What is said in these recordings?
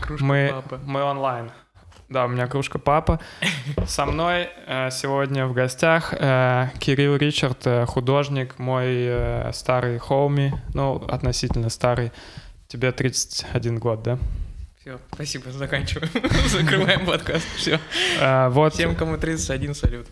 Кружка мы, папы. мы онлайн. Да, у меня кружка папа. Со мной э, сегодня в гостях э, Кирилл Ричард, э, художник, мой э, старый хоуми, ну, относительно старый. Тебе 31 год, да? Все, спасибо, заканчиваем. Закрываем подкаст. Все. Э, вот, Всем, кому 31, салют.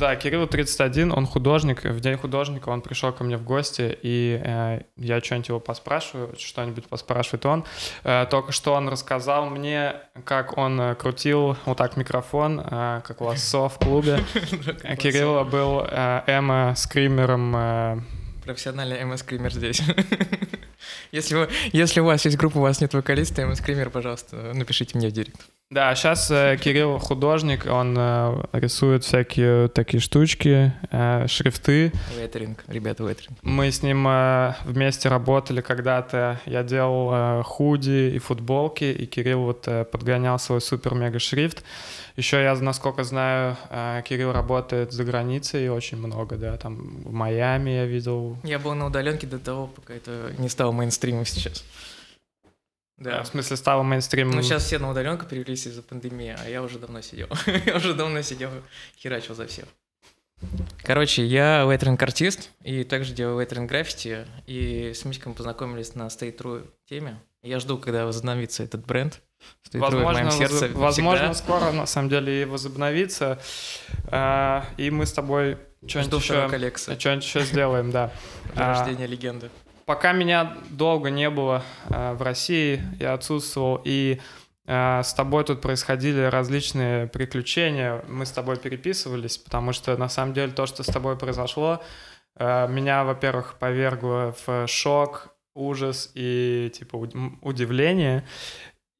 Да, Кириллу 31, он художник. В день художника он пришел ко мне в гости, и э, я что-нибудь его поспрашиваю, что-нибудь поспрашивает он. Э, только что он рассказал мне, как он э, крутил вот так микрофон, э, как лассо в клубе. Кирилла был э, эмо-скримером. Э, Профессиональный МС-скример здесь. Если, вы, если у вас есть группа, у вас нет вокалиста, МС-скример, пожалуйста, напишите мне в директ. Да, сейчас Кирилл художник, он э, рисует всякие такие штучки, э, шрифты. Ветеринг, ребята, ветеринг. Мы с ним э, вместе работали когда-то. Я делал э, худи и футболки, и Кирилл вот э, подгонял свой супер-мега-шрифт. Еще я, насколько знаю, э, Кирилл работает за границей очень много, да, там в Майами я видел. Я был на удаленке до того, пока это не стало мейнстримом сейчас. Да. В смысле, стало мейнстримом. Ну, сейчас все на удаленку перевелись из-за пандемии, а я уже давно сидел. я уже давно сидел, херачил за всех. Короче, я вейтеринг-артист и также делаю вейтеринг-граффити, и с Митьком познакомились на True теме. Я жду, когда возобновится этот бренд. True в Возможно, моем сердце возможно скоро, на самом деле, и возобновится. Э, И мы с тобой что-нибудь еще, что-нибудь еще сделаем, да. А, рождения легенды. Пока меня долго не было э, в России, я отсутствовал, и э, с тобой тут происходили различные приключения. Мы с тобой переписывались, потому что на самом деле то, что с тобой произошло, э, меня, во-первых, повергло в шок, ужас и типа удивление.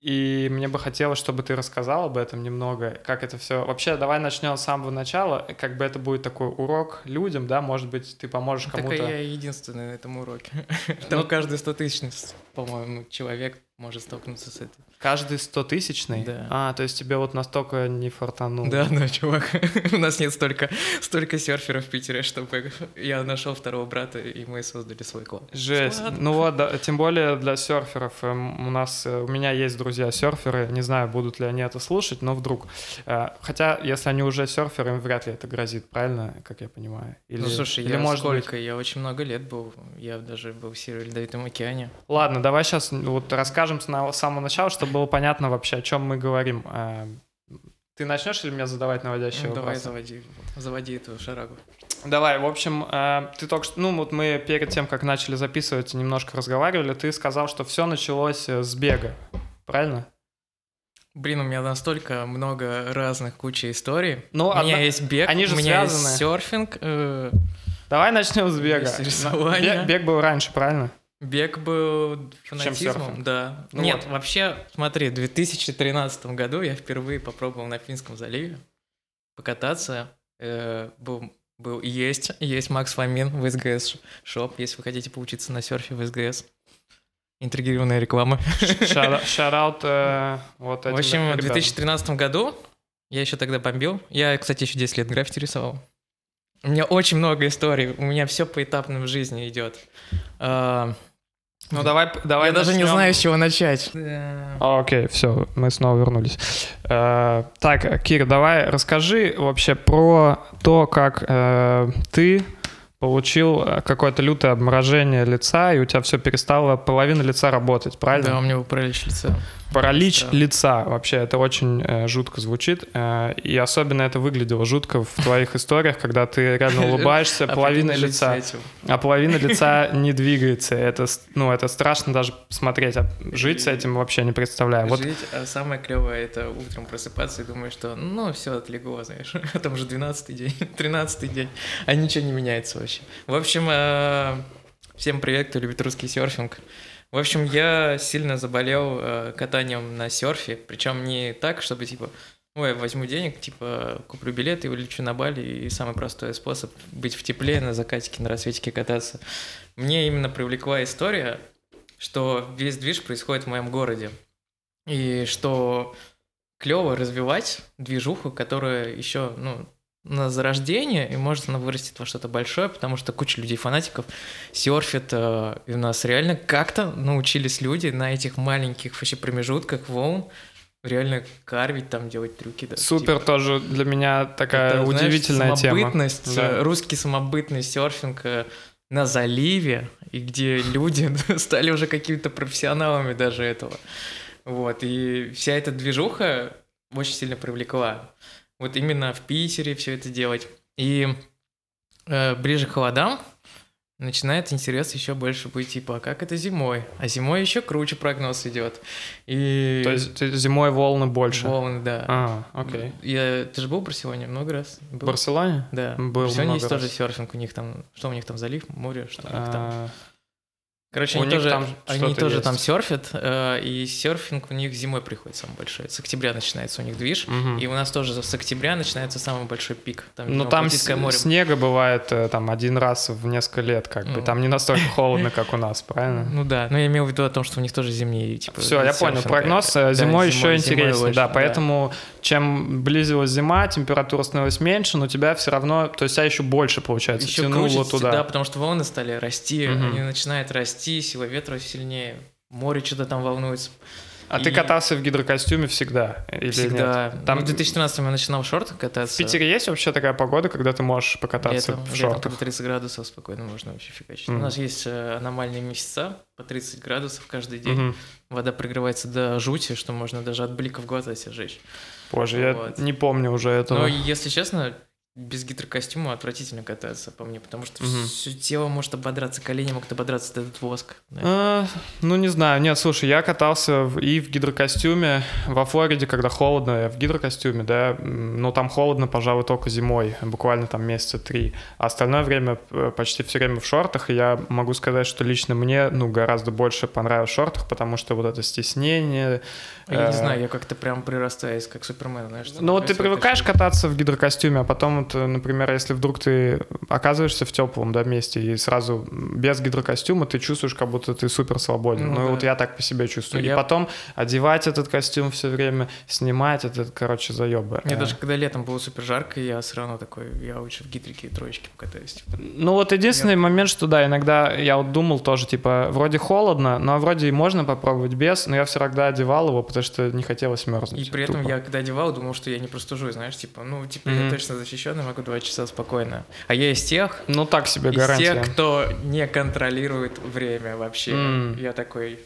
И мне бы хотелось, чтобы ты рассказал об этом немного, как это все. Вообще, давай начнем с самого начала, как бы это будет такой урок людям, да, может быть, ты поможешь Так кому-то. я единственный на этом уроке. Там Ну, каждый стотысячный, по-моему, человек может столкнуться с этим. Каждый стотысячный? Да. А, то есть тебе вот настолько не фартануло. Да, да, чувак. У нас нет столько, столько серферов в Питере, чтобы я нашел второго брата, и мы создали свой клуб. Жесть. Склад. Ну вот, да, тем более для серферов. Эм, У нас, э, у меня есть друзья серферы, не знаю, будут ли они это слушать, но вдруг. Э, Хотя, если они уже серферы, им вряд ли это грозит, правильно, как я понимаю? Или, Ну, слушай, или я может быть- сколько? Я очень много лет был. Я даже был в Северо Ледовитом океане. Ладно, давай сейчас вот расскажем с самого начала, чтобы было понятно вообще, о чем мы говорим. Э, Ты начнешь или мне задавать наводящие Ну, давай вопросы? заводи, заводи эту шарагу. Давай, в общем, э, ты только что, ну вот мы перед тем, как начали записывать, немножко разговаривали, ты сказал, что все началось э, с бега, правильно? Блин, у меня настолько много разных куча историй. Ну, у меня одна- есть бег, они же у меня связаны. есть серфинг. э, Давай начнем с бега. Бег, бег был раньше, правильно? Бег был фанатизмом, да. Ну Нет, вот. вообще, смотри, в 2013 году я впервые попробовал на Финском заливе покататься. Э, был, был, есть, есть Макс Фомин в СГС шоп, если вы хотите поучиться на серфе в СГС. Интригированная реклама. Шараут вот этим В общем, в ребятам. 2013 году я еще тогда бомбил. Я, кстати, еще 10 лет граффити рисовал. У меня очень много историй. У меня все поэтапно в жизни идет. А, Ну давай, давай я даже не знаю, с чего начать. А, Окей, все, мы снова вернулись. Э, так, Кир, давай расскажи вообще про то, как э, ты получил э, какое-то лютое обморожение лица, и у тебя все перестало, половина лица работать, правильно? Да, у меня был паралич лица. Паралич Странно. лица, вообще, это очень э, жутко звучит, э, и особенно это выглядело жутко в твоих историях, когда ты реально улыбаешься, половина лица, а половина лица не двигается, это, ну, это страшно даже смотреть, а жить с этим вообще не представляю. Вот Жить, а самое клевое это утром просыпаться и думать, что ну все отлегло, знаешь. А там уже 12 день, 13 день, а ничего не меняется вообще. В общем, э, всем привет, кто любит русский серфинг. В общем, я сильно заболел э, катанием на серфе, причем не так, чтобы типа, ой, возьму денег, типа, куплю билет и улечу на Бали, и самый простой способ быть в тепле, на закатике, на рассветике кататься. Мне именно привлекла история, что весь движ происходит в моем городе. И что клево развивать движуху, которая еще, ну, на зарождение, и может она вырастет во что-то большое, потому что куча людей-фанатиков серфит, э, и у нас реально как-то научились люди на этих маленьких вообще промежутках волн реально карвить, там делать трюки. Да, Супер типа. тоже для меня такая Это, знаешь, удивительная тема. самобытность, Да. э, русский самобытный серфинг э, на заливе, и где люди стали уже какими-то профессионалами даже этого. Вот, и вся эта движуха очень сильно привлекла. Вот именно в Питере все это делать. И э, ближе к холодам начинает интерес еще больше быть, типа, а как это зимой? А зимой еще круче прогноз идет. И То есть зимой волны больше. волны, да. А, окей. Я, ты же был в Барселоне много раз? В Был? Барселоне? Да. Был Все много есть тоже раз. серфинг, у них там, что у них там, залив, море, что у них там. Короче, у они тоже, там они тоже есть. там серфят, э, и серфинг у них зимой приходит самый большой. С октября начинается у них движ, мгм. и у нас тоже с октября начинается самый большой пик. Там, Ну там с- море. снега бывает э, там один раз в несколько лет, как бы. Ну. Там не настолько холодно, как у нас, правильно? Ну да, но я имел в виду о том, что у них тоже зимние, типа, Все, я понял. Прогноз зимой еще интереснее, да. Поэтому чем близилась зима, температура становилась меньше, но тебя все равно, то есть тебя еще больше получается тянуло туда. да, потому что волны стали расти, они начинают расти, сила ветра сильнее, море что-то там волнуется. А ты и- катался в гидрокостюме всегда или Всегда. нет? Там Там в 2013 я начинал в шортах кататься. в Питере есть вообще такая погода, когда ты можешь покататься Летом, в летом шортах? по 30 градусов спокойно можно вообще фигачить. Мгм. У нас есть э, аномальные месяца по 30 градусов каждый день. Мгм. Вода прогревается до жути, что можно даже от бликов глаза себе жечь. Боже, я Вот. не помню уже этого. Но если честно, без гидрокостюма отвратительно кататься по мне, потому что Мгм. все тело может ободраться, колени могут ободраться этот воск. да. А, ну, не знаю. Нет, слушай, я катался в- и в гидрокостюме во Флориде, когда холодно, я в гидрокостюме, да, но там холодно, пожалуй, только зимой, буквально там месяца три. А остальное время э, почти все время в шортах, и я могу сказать, что лично мне, ну, гораздо больше понравилось в шортах, потому что вот это стеснение... А Я не э, знаю, я как-то прям прирастаюсь, как Супермен, знаешь. Ну вот ты привыкаешь кататься в гидрокостюме, а потом, вот, э, например, если вдруг ты оказываешься в теплом да, месте и сразу без гидрокостюма ты чувствуешь, как будто ты супер свободен. Ну Ну, да. вот я так по себе чувствую. Ну, И я- потом одевать этот костюм все время, снимать этот, короче, заебы. Мне даже когда летом было супер жарко, я все равно такой, я лучше в гидрике и троечке покатаюсь. типа. Ну вот единственный момент, что да, иногда я вот думал тоже, типа, вроде холодно, но вроде и можно попробовать без, но я все равно одевал его, потому что не хотелось мерзнуть. И при этом тупо. я, когда одевал, думал, что я не простужусь, знаешь, типа, ну, типа, Мгм. я точно защищенный, могу два часа спокойно. А я из тех, Ну так себе из гарантия. тех, кто не контролирует время вообще. М. Я такой,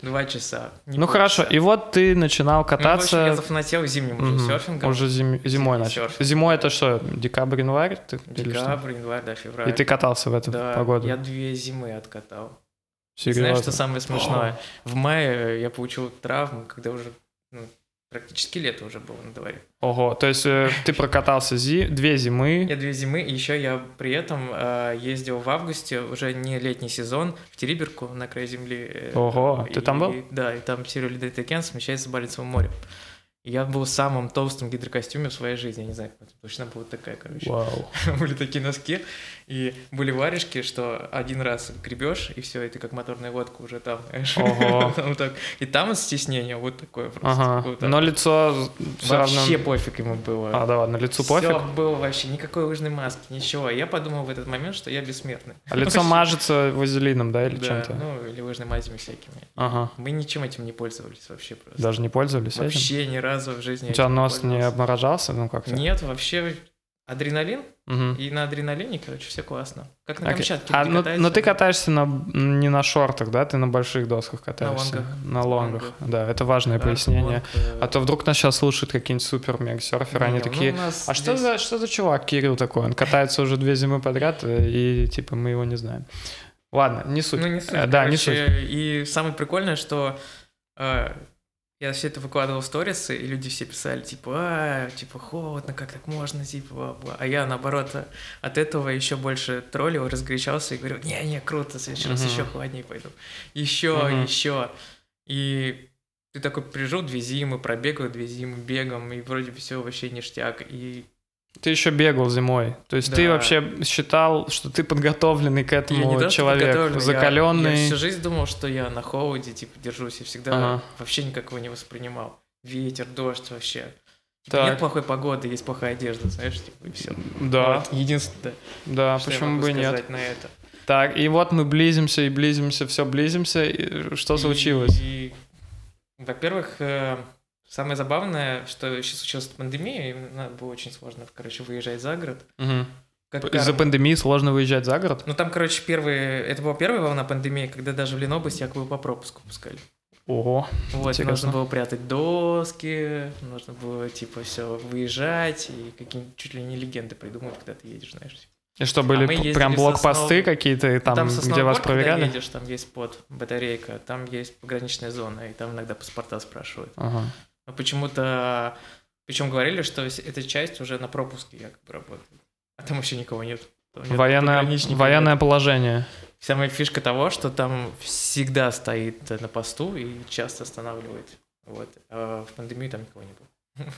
два часа. не Ну хорошо, и вот ты начинал Ну, в общем, кататься... я зафанател зимним уже Мгм. серфингом. Уже зим- зимой начал. серфинг. Зимой это что, декабрь, январь? Ты? Декабрь, январь, да, февраль. И ты катался в эту да, погоду? я две зимы откатал. Серьезно? Знаешь, что самое смешное? В мае я получил травму, когда уже ну, практически лето уже было на дворе. Ого, то есть э, ты прокатался зи... две зимы. Я две зимы, и еще я при этом э, ездил в августе, уже не летний сезон, в Териберку на край земли. э, Ого, ты и- там был? Да, и там Северо Ледовитый океан смещается с Баренцевым морем. И Я был в самом толстом гидрокостюме в своей жизни, я не знаю, как это точно была такая, короче. Вау. были такие носки, и были варежки, что один раз гребешь, и все, и ты как моторная лодка уже там. Ого. Так. И там от стеснения вот такое просто. Ага. вот. Но лицо все равно... Вообще пофиг ему было. А, да ладно, лицу пофиг. было вообще, никакой лыжной маски, ничего. Я подумал в этот момент, что я бессмертный. А лицо Вообще. мажется вазелином, да, или Да, чем-то? ну или лыжными мазями всякими. Ага. Мы ничем этим не пользовались вообще просто. Даже не пользовались этим? Вообще ни разу в жизни. У тебя нос не обморожался? Ну как-то? Нет, вообще адреналин, Мгм. и на адреналине, короче, все классно. Как на. Камчатке. А, люди ну, катаются. но ты катаешься на, не на шортах, да? Ты на больших досках катаешься? лонгах. На лонгах. Лонгах. Да, это важное Да, пояснение. лонг, э, А то вдруг нас сейчас слушают какие-нибудь супер мега серферы, они ну, такие. А что здесь- за, что за чувак Кирилл такой? Он катается уже две зимы подряд, э, и типа мы его не знаем. Ладно, не суть. Ну, не суть. Э, Да, не короче, И самое прикольное, что я все это выкладывал в сторисы, и люди все писали, типа, а, типа, холодно, как так можно, типа, бла-бла. А я, наоборот, от этого еще больше троллил, разгорячался и говорю, не-не, круто, в следующий раз еще холоднее пойду. Еще, Мгм. еще. И ты такой прижил две зимы, пробегал две зимы бегом, и вроде бы все вообще ништяк. И Ты еще бегал зимой. То есть ты Да. вообще считал, что ты подготовленный к я этому не то, что человек, подготовленный, я- закаленный. Я, всю жизнь думал, что я на холоде, типа, держусь, и всегда Ага. вообще никак его не воспринимал. Ветер, дождь вообще. Типа, Так. нет плохой погоды, есть плохая одежда, знаешь, типа, и все. Да, единственное, да, что я почему могу бы нет. на это. Так, и вот мы близимся и близимся, все близимся. И что И- случилось? и, во-первых, э, самое забавное, что еще случилась пандемия, и нам было очень сложно, короче, выезжать за город. Как Из-за пандемии сложно выезжать за город? Ну там, короче, первые... Это была первая волна пандемии, когда даже в Ленобласти якобы по пропуску пускали. Ого. Вот, Интересно. нужно было прятать доски, нужно было, типа, все выезжать, и какие-нибудь чуть ли не легенды придумывать, когда ты едешь, знаешь. И что, были А прям блокпосты Сосново. какие-то, там, там где вас проверяли? едешь, там есть под батарейка, там есть пограничная зона, и там иногда паспорта спрашивают. Ага. Но почему-то... Причем говорили, что эта часть уже на пропуске якобы работает. А там вообще никого нет. Нет Военное, военное нет. положение. Самая фишка того, что там всегда стоит на посту и часто останавливает. Вот. А в пандемию там никого не было.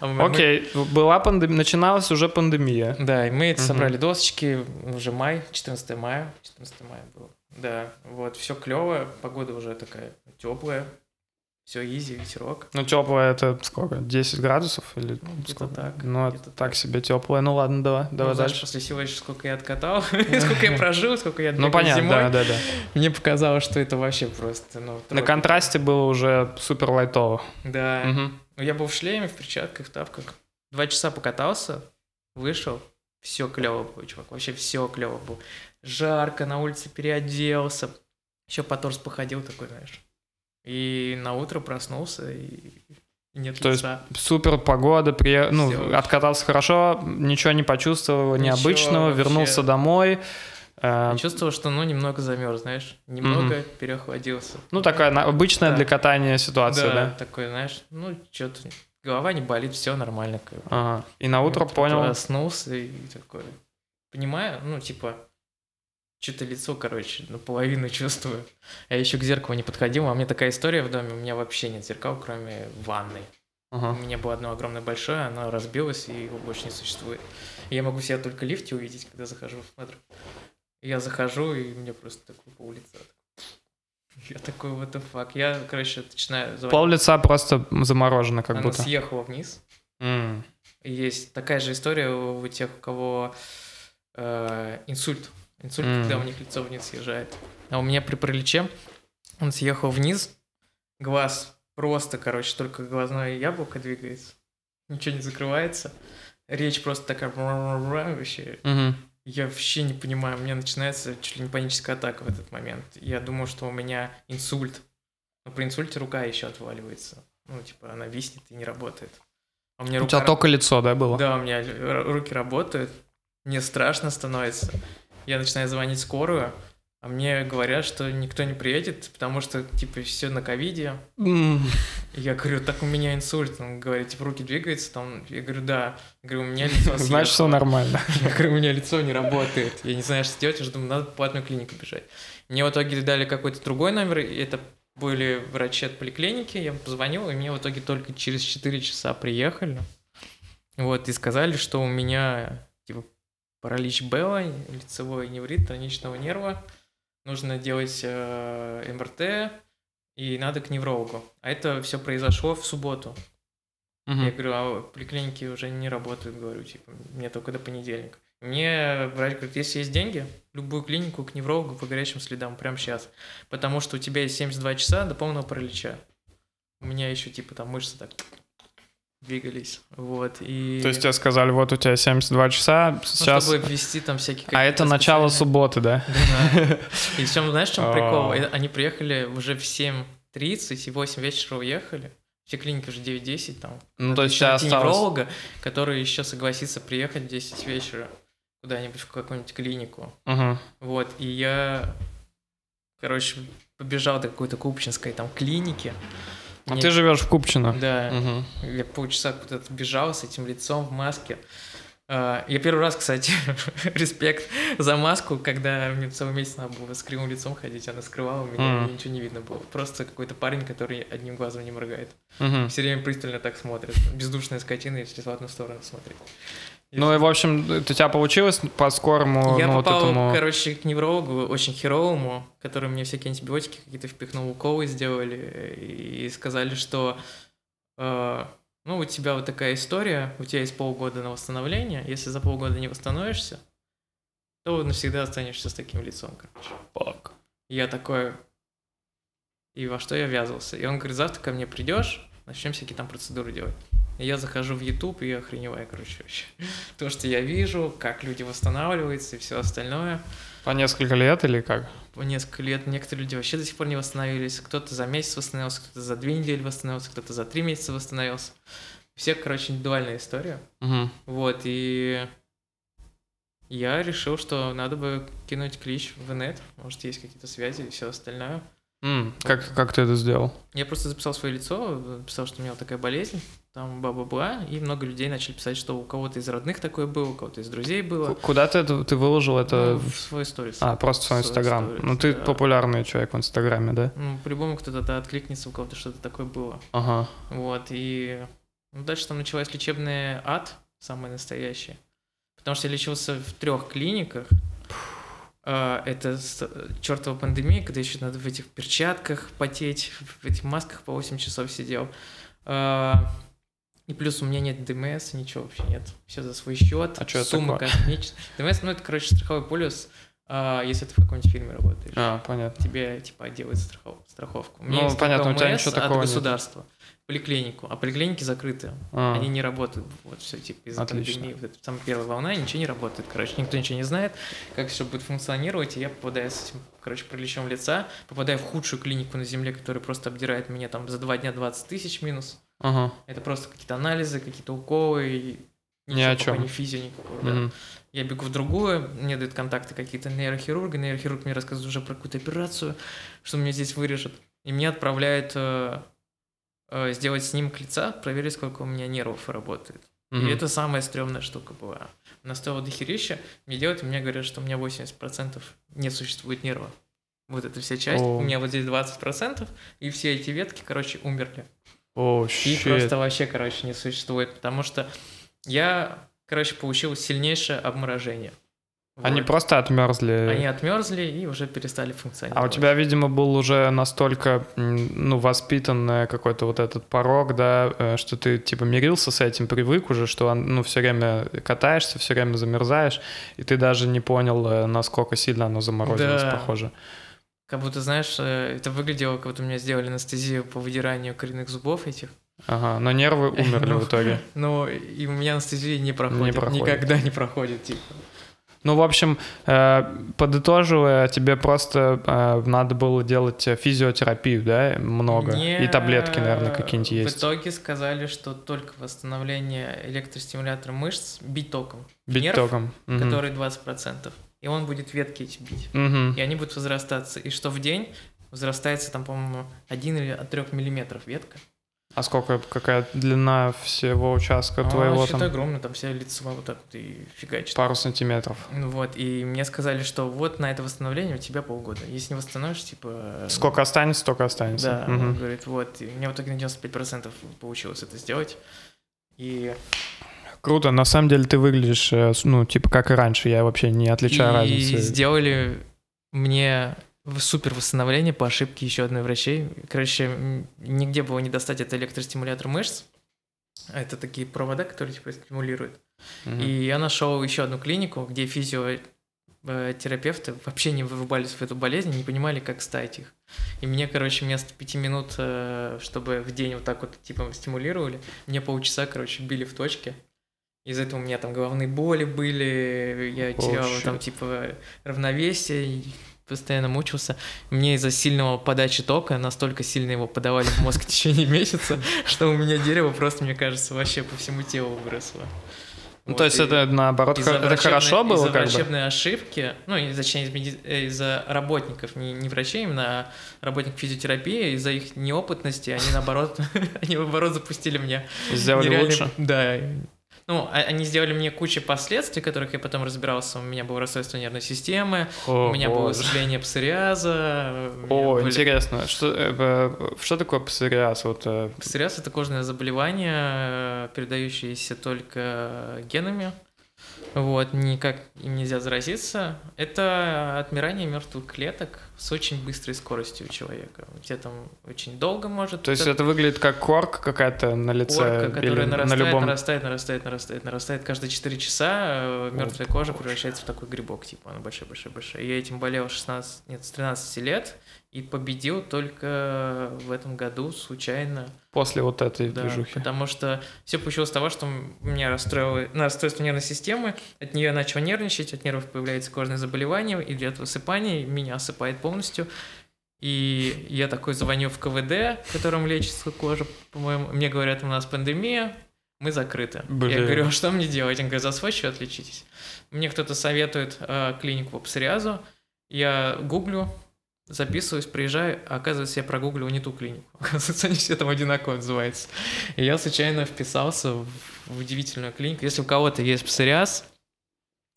А Окей, была пандемия, начиналась уже пандемия. Да, и мы собрали досочки, уже май, 14 мая, 14 мая было. Да, вот, все клево, погода уже такая теплая, все изи, ветерок. Ну, теплое это сколько? 10 градусов? Или Ну, сколько? так, Ну, это так себе теплое. Ну ладно, давай, Ну, давай знаешь, дальше. после всего, еще сколько я откатал, сколько я прожил, сколько я Ну, понятно, да, да, да. мне показалось, что это вообще просто, ну, На контрасте было уже супер лайтово. Да. Ну, я был в шлеме, в перчатках, в тапках. Два часа покатался, вышел, все клево было, чувак. Вообще все клево было. Жарко, на улице переоделся. Еще по торс походил такой, знаешь. И на утро проснулся, и, и нет То есть лица. Супер погода, прие... ну, откатался хорошо, ничего не почувствовал Ничего необычного, вообще. вернулся домой. Э, Я чувствовал, что, ну, немного замерз, знаешь. Немного переохладился. Ну, такая на- обычная Да. для катания ситуация, да? такой, знаешь, ну, что-то голова не болит, все нормально. Как бы. Ага. И на утро Вот понял. Проснулся и такой, понимаю, ну, типа, что-то лицо, короче, наполовину чувствую. Я еще к зеркалу не подходил, а у меня такая история в доме, у меня вообще нет зеркал, кроме ванной. У Ага. меня было одно огромное большое, оно разбилось, и его больше не существует. Я могу себя только в лифте увидеть, когда захожу в метро. Я захожу, и мне просто такой пол лица. Я такой, what the fuck. Я, короче, начинаю звонить. Пол лица просто заморожено как Оно будто. съехало вниз. И Есть такая же история у тех, у кого э, инсульт. Инсульт, Мгм. когда у них лицо вниз съезжает. А у меня при параличе он съехал вниз, глаз просто, короче, только глазное яблоко двигается, ничего не закрывается. Речь просто такая вообще. Мгм. Я вообще не понимаю, у меня начинается чуть ли не паническая атака в этот момент. Я думаю, что у меня инсульт. Но при инсульте рука еще отваливается. Ну, типа, она виснет и не работает. А у меня У рука тебя только лицо, да, было? да, у меня руки работают, мне страшно становится. Я начинаю звонить скорую, а мне говорят, что никто не приедет, потому что, типа, все на ковиде. И Я говорю, так у меня инсульт. Он говорит, типа, руки двигаются. Там... Я говорю, да. Я говорю, у меня лицо Значит, все съехало». нормально. Я говорю, у меня лицо не работает. Я не знаю, что делать. Я же думаю, надо в платную клинику бежать. Мне в итоге дали какой-то другой номер. и Это были врачи от поликлиники. Я позвонил, и мне в итоге только через 4 часа приехали. Вот, и сказали, что у меня паралич Белла, лицевой неврит тройничного нерва. Нужно делать э, МРТ, и надо к неврологу. А это все произошло в субботу. Я Мгм. говорю, а поликлиники уже не работают, говорю, типа, мне только до понедельника. Мне врач говорит, если есть деньги, любую клинику к неврологу по горячим следам прямо сейчас. Потому что у тебя есть 72 часа до полного паралича. У меня еще, типа, там мышцы так двигались. Вот, и... То есть тебе сказали, вот у тебя 72 часа, ну, сейчас... чтобы ввести там всякие... А это начало субботы, да? Да. И чем, знаешь, чем прикол? А. Они приехали уже в 7.30 и 8 вечера уехали. Все клиники уже 9-10 там. Ну, то есть найти осталось... который еще согласится приехать в 10 вечера куда-нибудь в какую-нибудь клинику. Мгм. Вот, и я, короче, побежал до какой-то купчинской там клиники. А Мне- ты живешь в Купчино? Да, Мгм. я полчаса куда-то бежал с этим лицом в маске. А, Я первый раз, кстати, респект за маску, когда мне целый месяц надо было с кривым лицом ходить, она скрывала меня, Мгм. мне ничего не видно было. Просто какой-то парень, который одним глазом не моргает. Мгм. Все время пристально так смотрит. Бездушная скотина, если в одну сторону смотреть. Ну и, в общем, у тебя получилось по скорому, Я ну, вот попал, этому... короче, к неврологу, очень херовому, который мне всякие антибиотики какие-то впихнул, уколы сделали и сказали, что э, ну, у тебя вот такая история, у тебя есть полгода на восстановление, если за полгода не восстановишься, то навсегда останешься с таким лицом, короче. Фак. Я такой, и во что я ввязался? И он говорит, завтра ко мне придешь, начнем всякие там процедуры делать. Я захожу в YouTube и охреневаю, короче, вообще. То, что я вижу, как люди восстанавливаются и все остальное. По несколько лет или как? По несколько лет некоторые люди вообще до сих пор не восстановились. Кто-то за месяц восстановился, кто-то за две недели восстановился, кто-то за три месяца восстановился. У всех, короче, индивидуальная история. Мгм. Вот, и я решил, что надо бы кинуть клич в инет. Может, есть какие-то связи и все остальное. М, Как, как ты это сделал? Я просто записал свое лицо, писал, что у меня вот такая болезнь, там бла-бла-бла, и много людей начали писать, что у кого-то из родных такое было, у кого-то из друзей было. Куда ты это ты выложил это? Ну, в свой сторис. А, просто в свой Инстаграм. Ну, ты да. популярный человек в Инстаграме, да? Ну, по-любому кто-то да, откликнется, у кого-то что-то такое было. Ага. Вот, и ну, дальше там началась лечебная ад, самая настоящая. Потому что я лечился в трех клиниках. А, Это чертова пандемия, когда еще надо в этих перчатках потеть, в этих масках по 8 часов сидел. А, И плюс у меня нет ДМС, ничего вообще нет. Все за свой счет. А чё это Сумма космическая. ДМС, ну это, короче, страховой полюс, а, если ты в каком-нибудь фильме работаешь А, понятно. тебе типа делают страхов- страховку. У меня Ну, есть понятно, у тебя ничего от такого нет. государства. Поликлинику. А поликлиники закрыты. А, Они не работают. Вот все, типа из-за пандемии. Вот эта самая первая волна, ничего не работает. Короче, никто ничего не знает, как все будет функционировать. И я попадаю с этим, короче, пролечом лица, попадаю в худшую клинику на земле, которая просто обдирает меня там за два дня 20 тысяч минус. Ага. Это просто какие-то анализы, какие-то уколы. И Ни ничего о чём. Ни физио никакого. да. Мгм. Я бегу в другую, мне дают контакты какие-то нейрохирурга, нейрохирург мне рассказывает уже про какую-то операцию, что меня здесь вырежет. И меня отправляют э, э, сделать снимок лица, проверить, сколько у меня нервов работает. Мгм. И это самая стрёмная штука была. Она стоила дохерища, мне делают, и мне говорят, что у меня 80% не существует нерва. Вот эта вся часть. О. У меня вот здесь 20%, и все эти ветки, короче, умерли. О, Их щит. просто вообще, короче, не существует, потому что я, короче, получил сильнейшее обморожение. Они Вот. просто отмерзли. Они отмерзли и уже перестали А функционировать. у тебя, видимо, был уже настолько, ну, воспитан какой-то вот этот порог, да, э, что ты, типа, мирился с этим, привык уже, что, ну, все время катаешься, все время замерзаешь, и ты даже не понял, э, насколько сильно оно заморозилось, Да. похоже. Как будто, знаешь, э, это выглядело, как будто у меня сделали анестезию по выдиранию коренных зубов этих. Ага, но нервы умерли Ну, в итоге. Но и у меня анестезия не проходит, проходит. никогда не проходит, типа. Ну, в общем, э, подытоживая, тебе просто э, надо было делать физиотерапию, да, много, и таблетки, наверное, какие-нибудь В есть. итоге сказали, что только восстановление электростимулятора мышц бить током. Бить Нерв, током. Мгм. который 20%. И он будет ветки эти бить. Мгм. И они будут возрастаться. И что в день возрастается там, по-моему, 1 или от 3 миллиметров ветка. А сколько, какая длина всего участка А, твоего там? огромно, там вся лицева вот так вот и фигачит. Пару сантиметров. Ну Вот, и мне сказали, что вот на это восстановление у тебя полгода. Если не восстановишь, типа... Сколько останется, столько останется. Да, Мгм. он говорит, вот. И у меня в итоге на 95% получилось это сделать. И, Круто. На самом деле ты выглядишь, э, ну, типа как и раньше. Я вообще не отличаю и разницы. сделали мне супер восстановление по ошибке еще одной врачей. Короче, нигде было не достать это электростимулятор мышц. Это такие провода, которые типа стимулируют. Мгм. И я нашел еще одну клинику, где физиотерапевты вообще не вырубались в эту болезнь, не понимали, как ставить их. И мне, короче, вместо пяти минут, э, чтобы в день вот так вот типа стимулировали, мне полчаса, короче, били в точке. Из-за этого у меня там головные боли были, я О, терял там shit. типа равновесие, постоянно мучился. Мне из-за сильного подачи тока настолько сильно его подавали в мозг в течение месяца, что у меня дерево просто, мне кажется, вообще по всему телу выросло. Ну, Вот, то есть это наоборот, из-за это хорошо было из-за бы? врачебной ошибки, ну, и, точнее, из меди- э, из-за работников, не, не врачей, именно а работников физиотерапии, из-за их неопытности, они наоборот, они наоборот запустили мне Сделали лучше? Да. Ну, а- они сделали мне кучу последствий, которых я потом разбирался. У меня было расстройство нервной системы, О, у меня было боже. воспаление псориаза. у меня О, были- интересно. Что, э, что такое псориаз? Вот, э, Псориаз – это кожное заболевание, э, передающееся только генами. Вот, никак им нельзя заразиться, это отмирание мертвых клеток с очень быстрой скоростью у человека. У тебя там очень долго может... То есть это выглядит как корка какая-то на лице? Корка, которая нарастает, на любом... нарастает, нарастает, нарастает, нарастает. Каждые 4 часа мертвая кожа превращается в такой грибок, типа, она большой-большой-большой. Я этим болел 16, нет, с 13 лет, и победил только в этом году случайно. После вот этой Да, движухи. потому что все получилось с того, что меня расстроило на расстройство нервной системы, от нее я начал нервничать, от нервов появляется кожное заболевание, идет высыпание, меня осыпает полностью. И я такой звоню в КВД, в котором лечится кожа, по-моему. Мне говорят, у нас пандемия, мы закрыты. Блин. Я говорю, а что мне делать? Он говорит, за свой счет лечитесь. Мне кто-то советует э, клинику по псориазу. Я гуглю, записываюсь, приезжаю, а оказывается, я прогуглил не ту клинику. Оказывается, они все там одинаково называются. И я случайно вписался в удивительную клинику. Если у кого-то есть псориаз,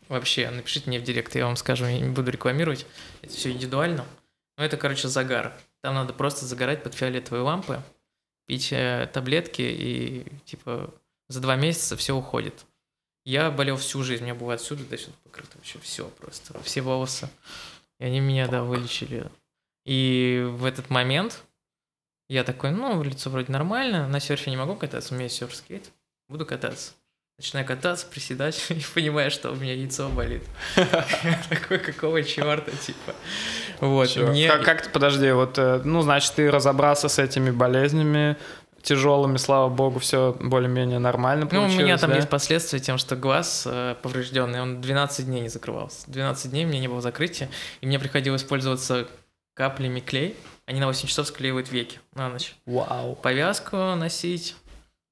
вообще, напишите мне в директ, я вам скажу, я не буду рекламировать. Это все индивидуально. Но это, короче, загар. Там надо просто загорать под фиолетовые лампы, пить э, таблетки и, типа, за два месяца все уходит. Я болел всю жизнь, у меня было отсюда до сюда покрыто вообще все просто, все волосы. И они меня, да, вылечили. И в этот момент я такой, ну, лицо вроде нормально, на серфе не могу кататься, у меня есть серф-скейт, буду кататься. Начинаю кататься, приседать, и понимаю, что у меня яйцо болит. Я такой, какого черта, типа. Вот, мне- Как, как ты, подожди, вот, э, ну, значит, ты разобрался с этими болезнями тяжелыми, слава богу, все более-менее нормально Ну, у получилось, меня там да? есть последствия тем, что глаз э, поврежденный, он 12 дней не закрывался. 12 дней у меня не было закрытия, и мне приходилось пользоваться каплями клей. Они на 8 часов склеивают веки на ночь. Вау. Повязку носить,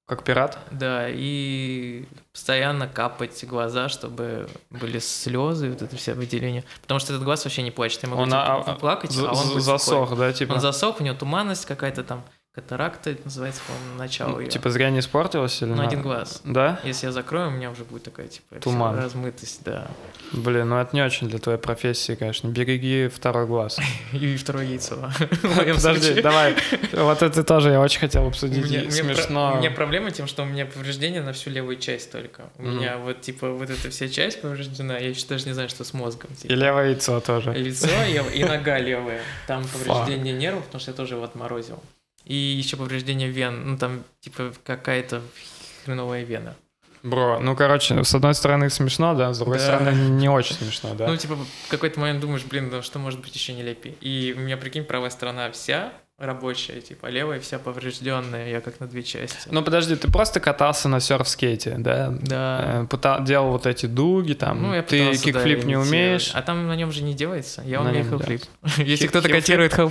Как пират? да, и постоянно капать глаза, чтобы были слезы, вот это все выделения. Потому что этот глаз вообще не плачет. Я могу Он типа, а- а- плакать, а он засох, да, типа? Он засох, у него туманность какая-то там, катаракта это называется, по-моему, начало Ну. Типа зрение испортилось или на на- один глаз. Да? Если я закрою, у меня уже будет такая, типа, Туман. размытость, да. Блин, ну это не очень для твоей профессии, конечно. Береги второй глаз. И второе яйцо. Подожди, давай. Вот это тоже я очень хотел обсудить. И Смешно. у меня проблема тем, что у меня повреждение на всю левую часть только. У меня вот, типа, вот эта вся часть повреждена, я еще даже не знаю, что с мозгом. И типа. левое яйцо тоже. Лицо и, и нога левая. Там повреждение нервов, потому что я тоже его отморозил. И еще повреждение вен. Ну, там, типа, какая-то хреновая вена. Бро, ну короче, с одной стороны смешно, да, с другой Да. стороны не очень смешно, да. Ну, типа, в какой-то момент думаешь, блин, ну что может быть еще нелепее? И у меня, прикинь, правая сторона вся рабочая, типа, левая вся поврежденная, я как на две части. Ну подожди, ты просто катался на серф-скейте, да? Да. Э, пыта- делал вот эти дуги, там, Ну, я ты пытался, да, kickflip не умеешь, А там на нем же не делается. Я На умею нем, heelflip. Если кто-то котирует делать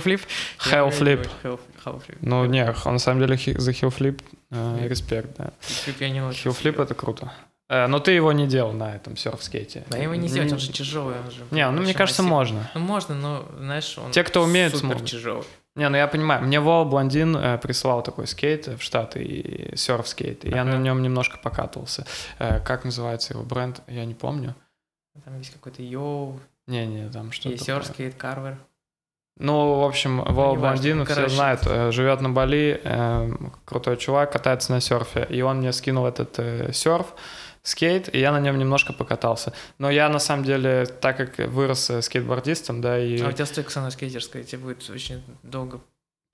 heel- heelflip. Ну, не, на самом деле за heelflip э, респект, да. Heelflip я не Heelflip делать. это круто. Э, но ты его не делал на этом серф-скейте. Да его не сделать, он же тяжелый, он же. Не, ну мне кажется, можно. Ну можно, но знаешь, он Те, кто умеет, супер смогут. тяжелый. Не, ну я понимаю. Мне Вова Блондин э, прислал такой скейт в Штаты, и серф-скейт, и я Ага. на нем немножко покатывался. Э, как называется его бренд, я не помню. Там есть какой-то YOW, Не-не, там что-то... такое. серфскейт, Carver. Ну, в общем, Вова неважно. Блондин, все Короче. знают, э, живет на Бали, э, крутой чувак, катается на серфе, и он мне скинул этот э, серф, скейт, и я на нем немножко покатался. Но я, на самом деле, так как вырос э, скейтбордистом, да, и А у тебя стойка самая скейтерская, тебе будет очень долго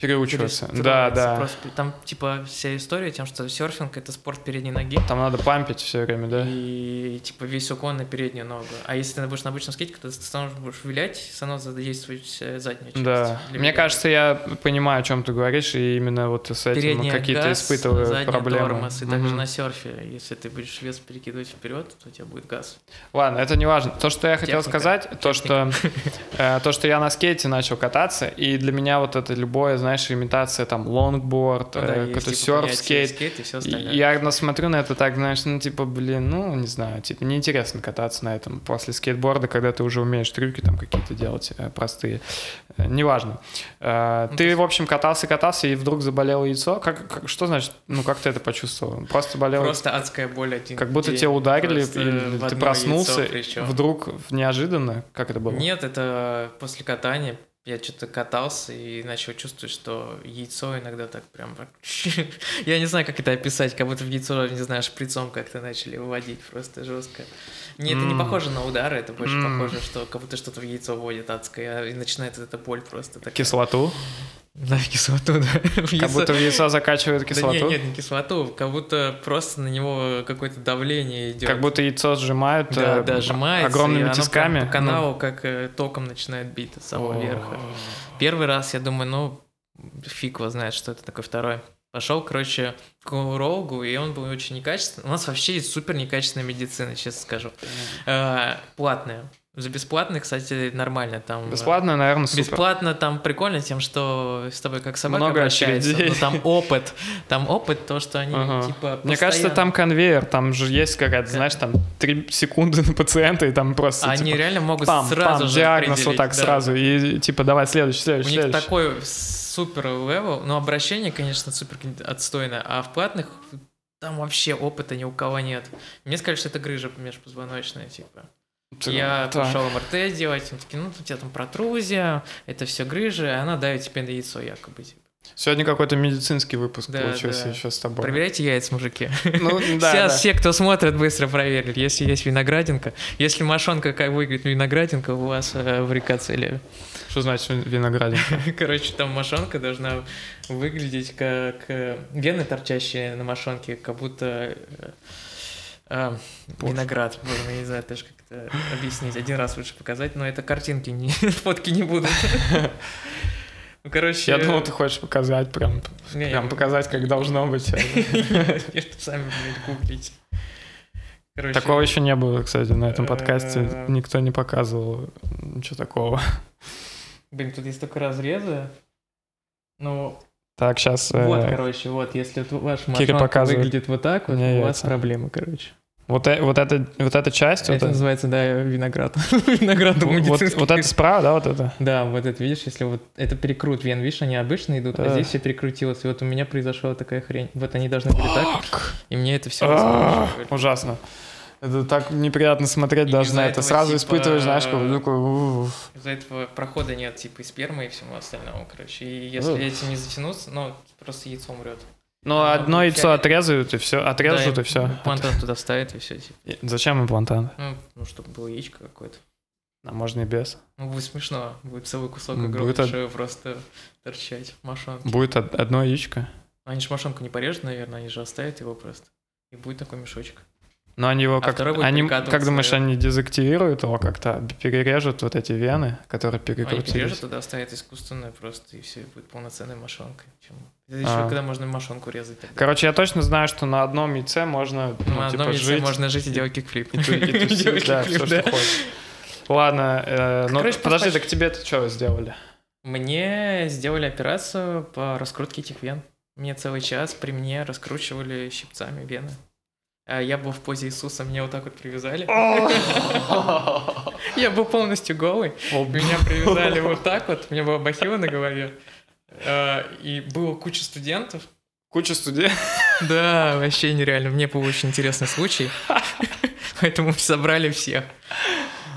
переучиваться. Да, да. Просто там, типа, вся история тем, что серфинг — это спорт передней ноги. Там надо пампить все время, да? И, типа, весь уклон на переднюю ногу. А если ты будешь на обычном скейте, когда ты станешь будешь вилять, все равно задействовать заднюю часть. Да. Мне виления. кажется, я понимаю, о чем ты говоришь, и именно вот с этим Передняя какие-то газ, испытываю проблемы. тормоз, и также Мгм. на серфе. Если ты будешь вес перекидывать вперед, то у тебя будет газ. Ладно, это не важно. То, что я хотел Техника. сказать, то что, э, то, что я на скейте начал кататься, и для меня вот это любое, знаешь, имитация там лонгборд, Ну да, э, есть, какой-то типа, серф-скейт. Я насмотрю на это так, знаешь, ну, типа, блин, ну, не знаю, типа, неинтересно кататься на этом после скейтборда, когда ты уже умеешь трюки там какие-то делать э, простые. Э, неважно. Ну, ты, есть- в общем, катался, катался, и вдруг заболело яйцо. Как, как- что значит, ну, как ты это почувствовал? Просто болело? Просто адская боль один Как будто день. тебя ударили, или ты проснулся, вдруг неожиданно? Как это было? Нет, это после катания я что-то катался и начал чувствовать, что яйцо иногда так прям... Я не знаю, как это описать, как будто в яйцо, не знаю, шприцом как-то начали выводить просто жестко. Не, это не похоже на удары, это больше похоже, что как будто что-то в яйцо вводит адское, и начинается эта боль просто такая. Кислоту? Да, кислоту, да. Как будто в яйцо закачивают кислоту? Да нет, нет, не кислоту, как будто просто на него какое-то давление идет. Как будто яйцо сжимают да, э, да, сжимается, огромными и тисками. по Ну, каналу как э, током начинает бить от самого верха. Первый раз я думаю, ну, фиг его знает, что это такое второй. Пошел, короче, к урологу, и он был очень некачественный. У нас вообще есть супер некачественная медицина, честно скажу. Э, платная. За бесплатно, кстати, нормально. Там, Бесплатно, наверное, супер. Бесплатно там прикольно тем, что с тобой как собака Много обращается, очередей. но там опыт, там опыт, то, что они Ага. типа Мне кажется, постоянно- там конвейер, там же есть какая-то, знаешь, там три секунды на пациента, и там просто они типа, реально могут пам, сразу пам, же диагноз вот так да. сразу, и типа давай следующий, У следующий, них следующий. такой супер level, но обращение, конечно, супер отстойное, а в платных там вообще опыта ни у кого нет. Мне сказали, что это грыжа межпозвоночная, типа. Я Да. пошел МРТ делать, они такие, ну, у тебя там протрузия, это все грыжа, и она давит тебе на яйцо якобы. типа. Сегодня какой-то медицинский выпуск Да, получился да. еще с тобой. Проверяйте яйца, мужики. Ну, да, Сейчас да. все, кто смотрит, быстро проверили. Если есть виноградинка, если мошонка как выглядит виноградинка, у вас э, варикоцеле. Что значит виноградинка? Короче, там мошонка должна выглядеть как э, вены, торчащие на мошонке, как будто э, виноград. Блин, я не знаю даже, как это объяснить. Один раз лучше показать, но это картинки, не, фотки не будут. Ну, короче... Я думал, ты хочешь показать, прям, не, прям я- показать, как должно быть. Нет, сами, блядь, гуглите. Короче, Такого еще не было, кстати, на этом подкасте. Э, Никто не показывал ничего такого. Блин, тут есть только разрезы. Ну, Так, сейчас... вот, короче, вот, если вот ваш показывает выглядит вот так, вот, у вас яйца. проблемы, короче. Вот, э- вот, это, вот эта часть, вот, это это- называется, да, виноград. виноград вот, вот это справа, да, вот это? Да, вот это, видишь, если вот это перекрут вен, видишь, они обычно идут, а здесь все перекрутилось. И вот у меня произошла такая хрень. Вот они должны были так, и мне это все Ужасно. Это так неприятно смотреть И даже на это. этого, Сразу типа, испытываешь, знаешь, такой... «Уф». Из-за этого прохода нет, типа, и спермы, и всему остальному, короче. И если Ух. этим не затянуться, ну, просто яйцо умрет. Ну, Ну, одно яйцо фиолет- отрезают, и все. Отрежут, и все. Плантан туда вставит, и все, типа. Зачем имплантант? Ну, ну, чтобы было яичко какое-то. А можно и без. Ну, будет смешно. Будет целый кусок Ну, огромной от- шеи просто торчать в мошонке. Будет од- одно яичко. Они же мошонку не порежут, наверное, они же оставят его просто. И будет такой мешочек. Но они его А как... Они, как думаешь, они дезактивируют его как-то? Перережут вот эти вены, которые Они перекрутились? перережут, тогда оставят искусственное просто, и все, будет полноценной мошонкой. Чем- Это еще А. когда можно мошонку резать. Тогда. Короче, я точно знаю, что на одном яйце можно, ну, На типа, одном яйце жить. можно жить и делать кикфлип. И, и да, все, что хочешь. Ладно, э, ну, подожди, так тебе-то что сделали? Мне сделали операцию по раскрутке этих вен. Мне целый час при мне раскручивали щипцами вены. А я был в позе Иисуса, меня вот так вот привязали. Я был полностью голый. Меня привязали вот так вот, у меня была бахила на голове. А, И было куча студентов. Куча студентов. Да, вообще нереально. Мне был очень интересный случай. Поэтому собрали всех.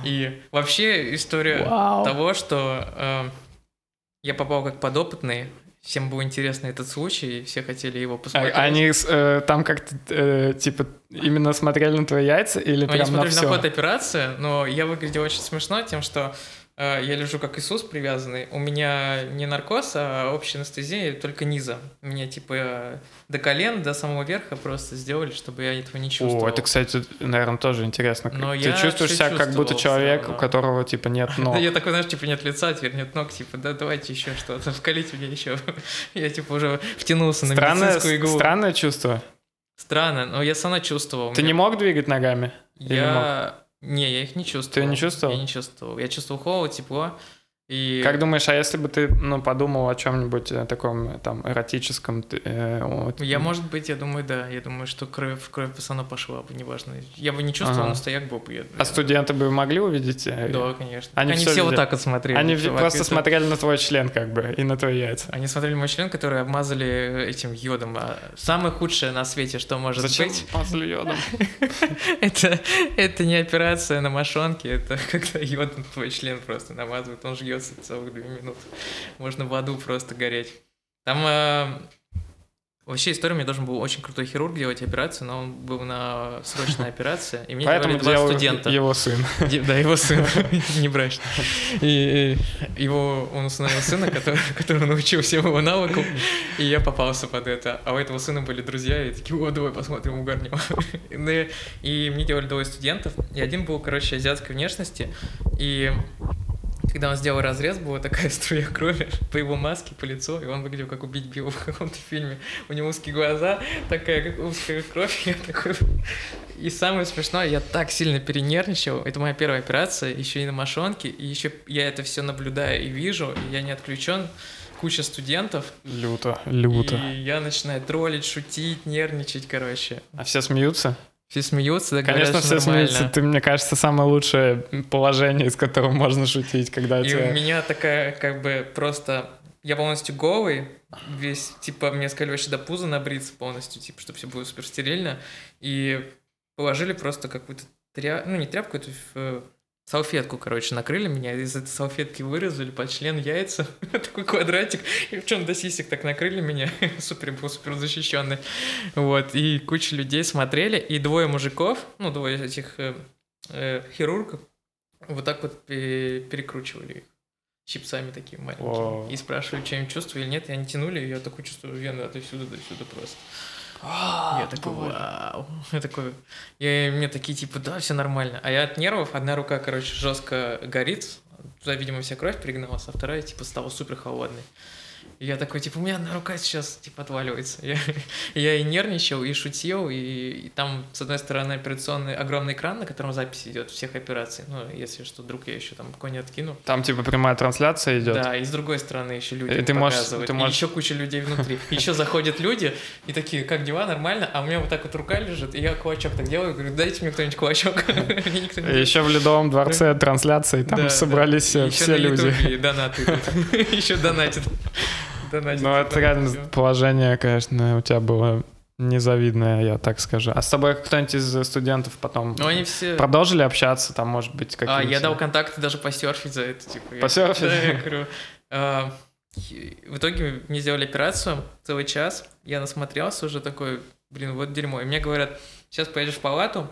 И вообще история того, что э, я попал как подопытный. Всем был интересный этот случай, и все хотели его А- посмотреть. Они э, там как-то, э, типа, именно смотрели на твои яйца или Ну, Они прям на смотрели на, все? ход операции, но я выглядел очень смешно тем, что я лежу как Иисус привязанный. У меня не наркоз, а общая анестезия, только низа. Мне типа э, до колен, до самого верха просто сделали, чтобы я этого не чувствовал. О, это, кстати, наверное, тоже интересно. Но Ты чувствуешь себя как будто человек, у которого, типа, нет ног. Да я такой, знаешь, типа нет лица, теперь нет ног, типа, да давайте еще что-то, вкалите мне еще. Я типа уже втянулся на медицинскую иглу. странное чувство. Странно, но я сам равно чувствовал. Ты не мог двигать ногами? Я... Не, я их не чувствовал. Ты не чувствовал? Я не чувствовал. Я чувствовал холод, тепло. И... Как думаешь, а если бы ты, ну, подумал о чем-нибудь э, таком, э, там, эротическом, э, вот, Я, может быть, я думаю, да. Я думаю, что кровь, кровь бы сама пошла бы, неважно. Я бы не чувствовал, Ага. но стояк был бы. Я, А студенты бы могли увидеть? э, Да, конечно. Они Они, всё все вот так вот смотрели. Они чувак, просто это- смотрели на твой член, как бы, и на твои яйца. Они смотрели мой член, который обмазали этим йодом. А Самое худшее на свете, что может Зачем быть, мазали йодом? это, не операция на мошонке, это когда йод на твой член просто намазывают. Он же смеется целых две минуты. Можно в аду просто гореть. Там э, Вообще история, мне должен был очень крутой хирург делать операцию, но он был на срочной операции, и мне Поэтому делали два студента. его сын. Да, его сын, не брачный. И его, он установил сына, который, который научил всем его навыкам, и я попался под это. А у этого сына были друзья, и такие, о, давай посмотрим, угарнем. И мне делали двое студентов, и один был, короче, азиатской внешности, и когда он сделал разрез, была такая струя крови по его маске, по лицу, и он выглядел как убить Билла в каком-то фильме. У него узкие глаза, такая как узкая кровь, я такой... И самое смешное, я так сильно перенервничал. Это моя первая операция, еще и на мошонке, и еще я это все наблюдаю и вижу, и я не отключен куча студентов. Люто, люто. И я начинаю троллить, шутить, нервничать, короче. А все смеются? Все смеются, да, Конечно, все нормально. смеются. Ты, мне кажется, самое лучшее положение, из которого можно шутить, когда И тебя... у меня такая, как бы, просто... Я полностью голый, весь, типа, мне сказали вообще до пуза набриться полностью, типа, чтобы все было супер стерильно. И положили просто какую-то тряпку, ну, не тряпку, это э, салфетку, короче, накрыли меня, из этой салфетки вырезали под член яйца, такой квадратик, и в чем до сисек так накрыли меня, супер, был супер защищенный, вот, и куча людей смотрели, и двое мужиков, ну, двое этих э, э, хирургов, вот так вот пе- перекручивали их щипцами такими маленькими, О. и спрашивали, что им чувствую или нет, и они тянули, и я такой чувствую вены от сюда до сюда просто. Я такой, вау. Я такой, я, мне такие, типа, да, все нормально. А я от нервов, одна рука, короче, жестко горит, туда, видимо, вся кровь перегналась, а вторая, типа, стала супер холодной. И я такой, типа, у меня одна рука сейчас, типа, отваливается. Я, я и нервничал, и шутил, и, и там, с одной стороны, операционный огромный экран, на котором запись идет всех операций. Ну, если что, вдруг я еще там не откину. Там типа прямая трансляция идет. Да, и с другой стороны еще люди И ты можешь- ты И можешь- еще куча людей внутри. Еще заходят люди и такие, как дела, нормально? А у меня вот так вот рука лежит, и я кулачок так делаю, говорю, дайте мне кто-нибудь кулачок. Еще в Ледовом дворце трансляции, там собрались э, И все люди. Ютубе донаты. Еще донатят. Ну, это реально положение, конечно, у тебя было незавидное, я так скажу. А с тобой кто-нибудь из студентов потом Ну, они все... продолжили общаться, там, может быть, А, какие-то... я дал контакты даже посерфить за это, типа. Посерфить? Да, я говорю. а, В итоге мне сделали операцию целый час, я насмотрелся уже такой, блин, вот дерьмо. И мне говорят, сейчас поедешь в палату,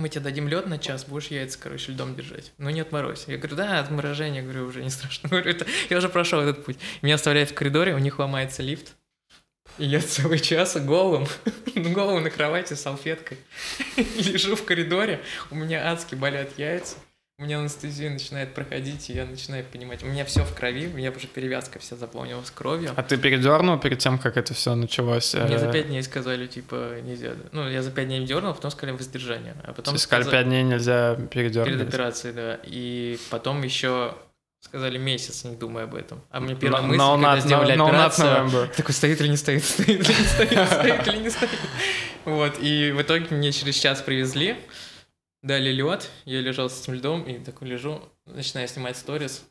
мы тебе дадим лед на час, будешь яйца, короче, льдом держать. Ну не отморозь. Я говорю, да, отморожение, говорю, уже не страшно. Говорю, это, я уже прошел этот путь. Меня оставляют в коридоре, у них ломается лифт. И я целый час голым, голым на кровати с салфеткой. Лежу в коридоре, у меня адски болят яйца. У меня анестезия начинает проходить, и я начинаю понимать, у меня все в крови, у меня уже перевязка вся заполнилась кровью. А ты передернул перед тем, как это все началось? Мне за э, пять дней сказали, типа, нельзя. Ну, я за пять дней дернул, потом сказали воздержание. А То потом сказали, 5 дней нельзя перед передернуть. операцией, да. И потом еще сказали месяц, не думая об этом. А мне первая No- мысль, no когда not- сделали no- no операцию, November. такой, стоит или не стоит, стоит или не стоит, стоит или не стоит. Вот, и в итоге мне через час привезли, дали лед, я лежал с этим льдом, и такой лежу, начинаю снимать сторис,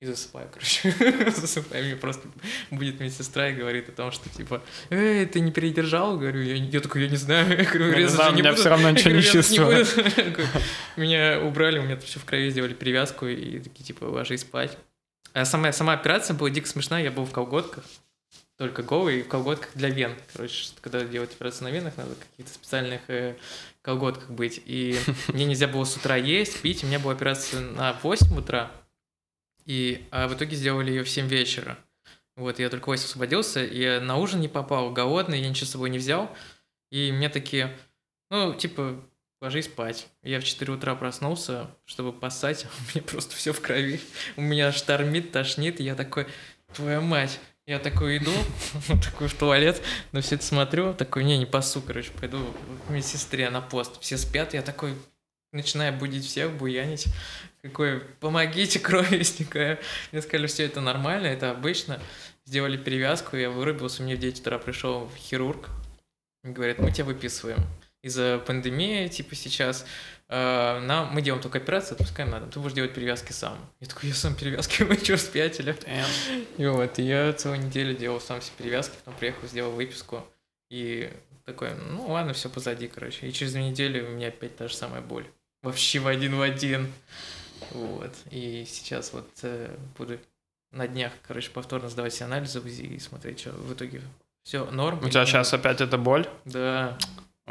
и засыпаю, короче. засыпаю, мне просто будет медсестра и говорит о том, что типа, эй, ты не передержал? Говорю, я, я такой, я не знаю. Я говорю, резать знаю, не меня буду. всё равно ничего не говорю, «Резать чувствую». Меня убрали, у меня все в крови, сделали перевязку и такие, типа, ложись спать. А сама, сама операция была дико смешная, я был в колготках, только голый, и в колготках для вен. Короче, когда делать операцию на венах, надо каких-то специальных э, колготках быть. И мне нельзя было с утра есть, пить, у меня была операция на 8 утра, и а в итоге сделали ее в 7 вечера. Вот, я только в 8 освободился, я на ужин не попал, голодный, я ничего с собой не взял. И мне такие, ну, типа, ложись спать. Я в 4 утра проснулся, чтобы поссать, у меня просто все в крови. У меня аж тормит, тошнит, и я такой, твоя мать. Я такой иду, такой в туалет, на все это смотрю, такой, не, не пасу, короче, пойду к медсестре на пост. Все спят, я такой, начинаю будить всех, буянить. Какой, помогите, кровь истекаю. Мне сказали, все это нормально, это обычно. Сделали перевязку, я вырубился, мне в 9 утра пришел хирург. Говорят, мы тебя выписываем. Из-за пандемии, типа сейчас, э, нам, мы делаем только операцию, отпускаем на дом. Ты будешь делать перевязки сам. Я такой, я сам перевязки, вы что, спятили? И вот, и я целую неделю делал сам все перевязки, потом приехал, сделал выписку. И такой, ну ладно, все позади, короче. И через две недели у меня опять та же самая боль. Вообще в один в один. Вот. И сейчас вот э, буду на днях, короче, повторно сдавать все анализы в УЗИ и смотреть, что в итоге все норм. У тебя сейчас опять эта боль? Да,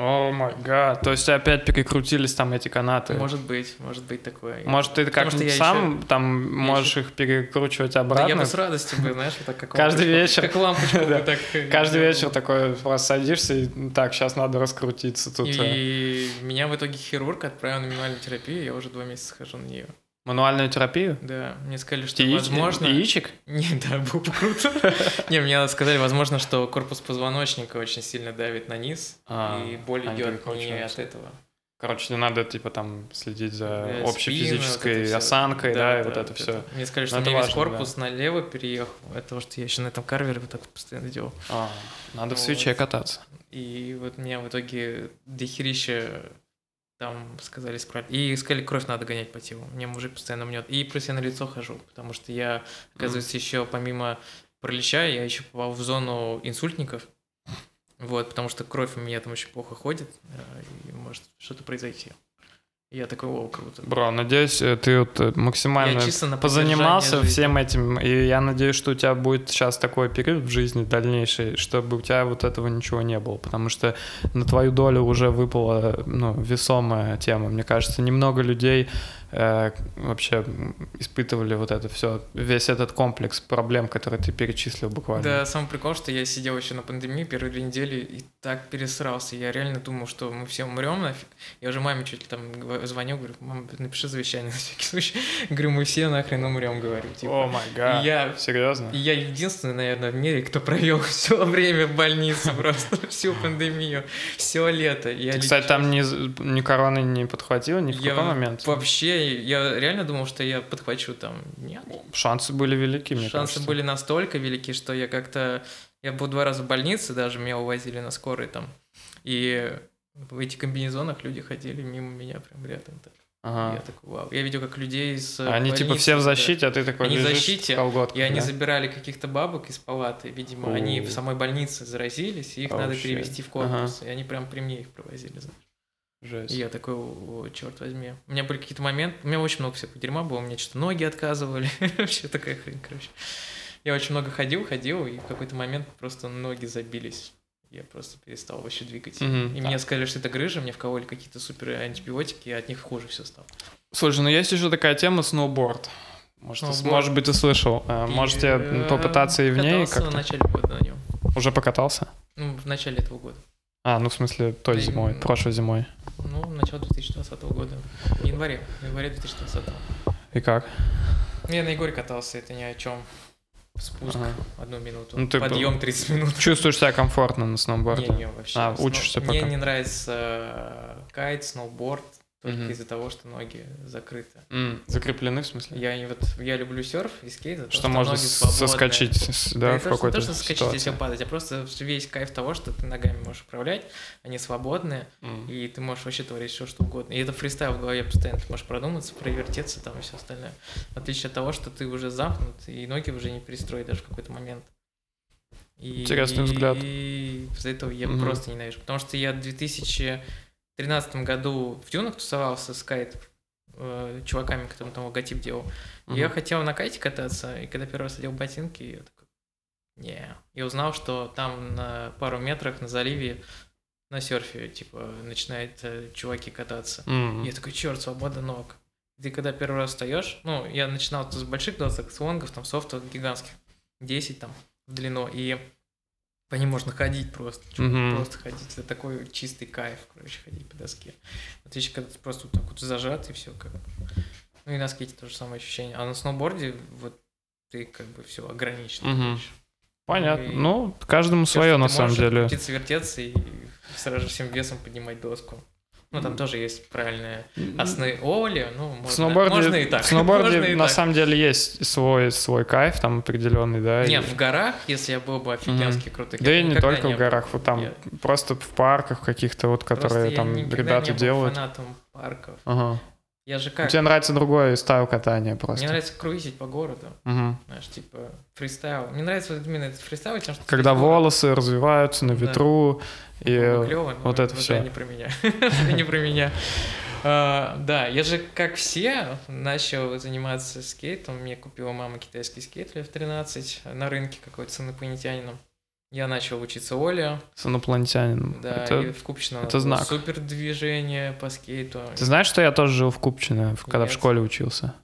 О май гад. То есть опять перекрутились там эти канаты. может быть, может быть такое. Может, ты как что я сам там можешь их перекручивать Да обратно? я бы с радостью бы, знаешь, вот так как Каждый лампочку- вечер. Как лампочку Да. так. э, Каждый вечер такой просто садишься и ну, так, сейчас надо раскрутиться тут. э. И меня в итоге хирург отправил на минимальную терапию, я уже два месяца хожу на нее. Мануальную терапию? Да, мне сказали, что Яич- возможно... Яичек? Не, да, было бы круто. Не, мне сказали, возможно, что корпус позвоночника очень сильно давит на низ, А, и боль идет не от этого. Короче, не надо, типа, там, следить за общей физической осанкой, да, и вот это все. Мне сказали, что у меня весь важно, корпус налево переехал. Это то, что я еще на этом карвере вот так постоянно делал. А, надо в Вот. свече кататься. И вот меня в итоге дохерища там сказали исправить. И сказали, кровь надо гонять по телу. Мне мужик постоянно мнет. И плюс я на лицо хожу, потому что я, оказывается, еще помимо пролеча, я еще попал в зону инсультников. Вот, потому что кровь у меня там очень плохо ходит, э, и может что-то произойти. Я такой, о, круто. Бро, надеюсь, э, ты вот э, максимально позанимался всем этим, и я надеюсь, что у тебя будет сейчас такой период в жизни дальнейший, чтобы у тебя вот этого ничего не было, потому что на твою долю уже выпала ну, весомая тема. Мне кажется, немного людей э, вообще испытывали вот это все, весь этот комплекс проблем, которые ты перечислил буквально. Да, самый прикол, что я сидел еще на пандемии первые две недели и так пересрался. Я реально думал, что мы все умрем нафиг. Я уже маме чуть ли там звоню, говорю, мам, напиши завещание на всякий случай. Говорю, мы все нахрен умрем, говорю. О Типа. май гад. Я Серьезно? Я единственный, наверное, в мире, кто провел все время в больнице, просто всю пандемию, все лето. Я Ты, кстати, там ни, ни короны не подхватил ни в какой момент? Вообще, я реально думал, что я подхвачу там. Нет. Шансы были велики, мне Шансы кажется. были настолько велики, что я как-то... Я был два раза в больнице, даже меня увозили на скорой там. И в этих комбинезонах люди ходили мимо меня прям рядом. Так. Ага. Я такой, вау. Я видел, как людей с Они типа больницы, все в да. защите, а ты такой Они в защите, в колготках, И они да? забирали каких-то бабок из палаты, видимо, они О. в самой больнице заразились, и их Oh, надо shit. перевести в корпус. И они прям при мне их провозили. знаешь. Жесть. И я такой, о, черт возьми. У меня были какие-то моменты, у меня очень много всякого дерьма было, у меня что-то ноги отказывали, вообще такая хрень, короче. Я очень много ходил, ходил, и в какой-то момент просто ноги забились. Я просто перестал вообще двигать. Мгм. И мне сказали, что это грыжа, мне вкололи какие-то супер антибиотики, и от них хуже все стало. Слушай, ну есть еще такая тема сноуборд. Может, ты- Сноуборд. может быть, ты слышал. Э, И, Можете э, попытаться и в ней катался в как-то? начале года на нем. Уже покатался? Ну, в начале этого года. А, ну в смысле той и- зимой, прошлой зимой. Ну, начало 2020 года. В январе. В январе 2020. И как? Ну, Я на Егоре катался, это ни о чем. Спуск Ага. одну минуту. Ну, ты Подъем 30 минут. Чувствуешь себя комфортно на сноуборде? Не, не, вообще. А, учишься Мне пока. не нравится э, кайт, сноуборд, только Мгм. из-за того, что ноги закрыты. М, Закреплены в смысле? Я вот я люблю серф и скейт, за то, Что можно ноги соскочить, с- да, Да, в это не какой-то то, что соскочить и все ситуации. падать, а просто весь кайф того, что ты ногами можешь управлять, они свободные, М. и ты можешь вообще творить все, что угодно. И это фристайл в голове постоянно, ты можешь продуматься, провертеться там и все остальное. В отличие от того, что ты уже замкнут, и ноги уже не перестроить даже в какой-то момент. И, Интересный взгляд. И из-за этого я Мгм. просто ненавижу. Потому что я в 2013 году в Дюнах тусовался с кайт э, чуваками, которые там логотип делал. И Я хотел на кайте кататься, и когда первый раз одел ботинки, я такой, не. И узнал, что там на пару метрах на заливе на серфе, типа, начинают э, чуваки кататься. И Я такой, черт, свобода ног. Ты когда первый раз встаешь, ну, я начинал с больших досок, с лонгов, там, софтов гигантских, 10 там в длину, и по ним можно ходить просто, Мгм. просто ходить. Это такой чистый кайф, короче, ходить по доске. В отличие, когда ты просто вот так вот зажат, и все как. Ну и на скейте то же самое ощущение. А на сноуборде вот ты как бы все ограничен. Мгм. короче. Понятно. И Ну, каждому всё, свое на самом деле. Крутиться, вертеться и сразу же всем весом поднимать доску. Ну, там тоже есть правильные основы Оли, ну, В можно, сноуборде, можно и так. в сноуборде Можно и на так. самом деле есть свой, свой кайф там определенный, да. Не, и- в горах, если я был бы офигенский крутой, Да и я не только в был. горах, вот там Я- просто в парках каких-то вот, Просто которые я там ребята не был делают. фанатом парков. Ага. Я же как? Тебе нравится другой style катания просто. Мне нравится круизить по городу, Мгм. знаешь, типа фристайл. Мне нравится вот именно этот фристайл, тем, что... Когда весь город- волосы развеваются на Да. ветру, и Было клёво, но вот это всё. не про меня. Это не про меня. А, да, я же, как все, начал заниматься скейтом. Мне купила мама китайский скейт лет в 13 на рынке какой-то с инопланетянином. Я начал учиться ollie. С инопланетянином. Да, это... и в Купчино это знак. супер движение по скейту. Ты знаешь, что я тоже жил в Купчино, когда Нет. в школе учился?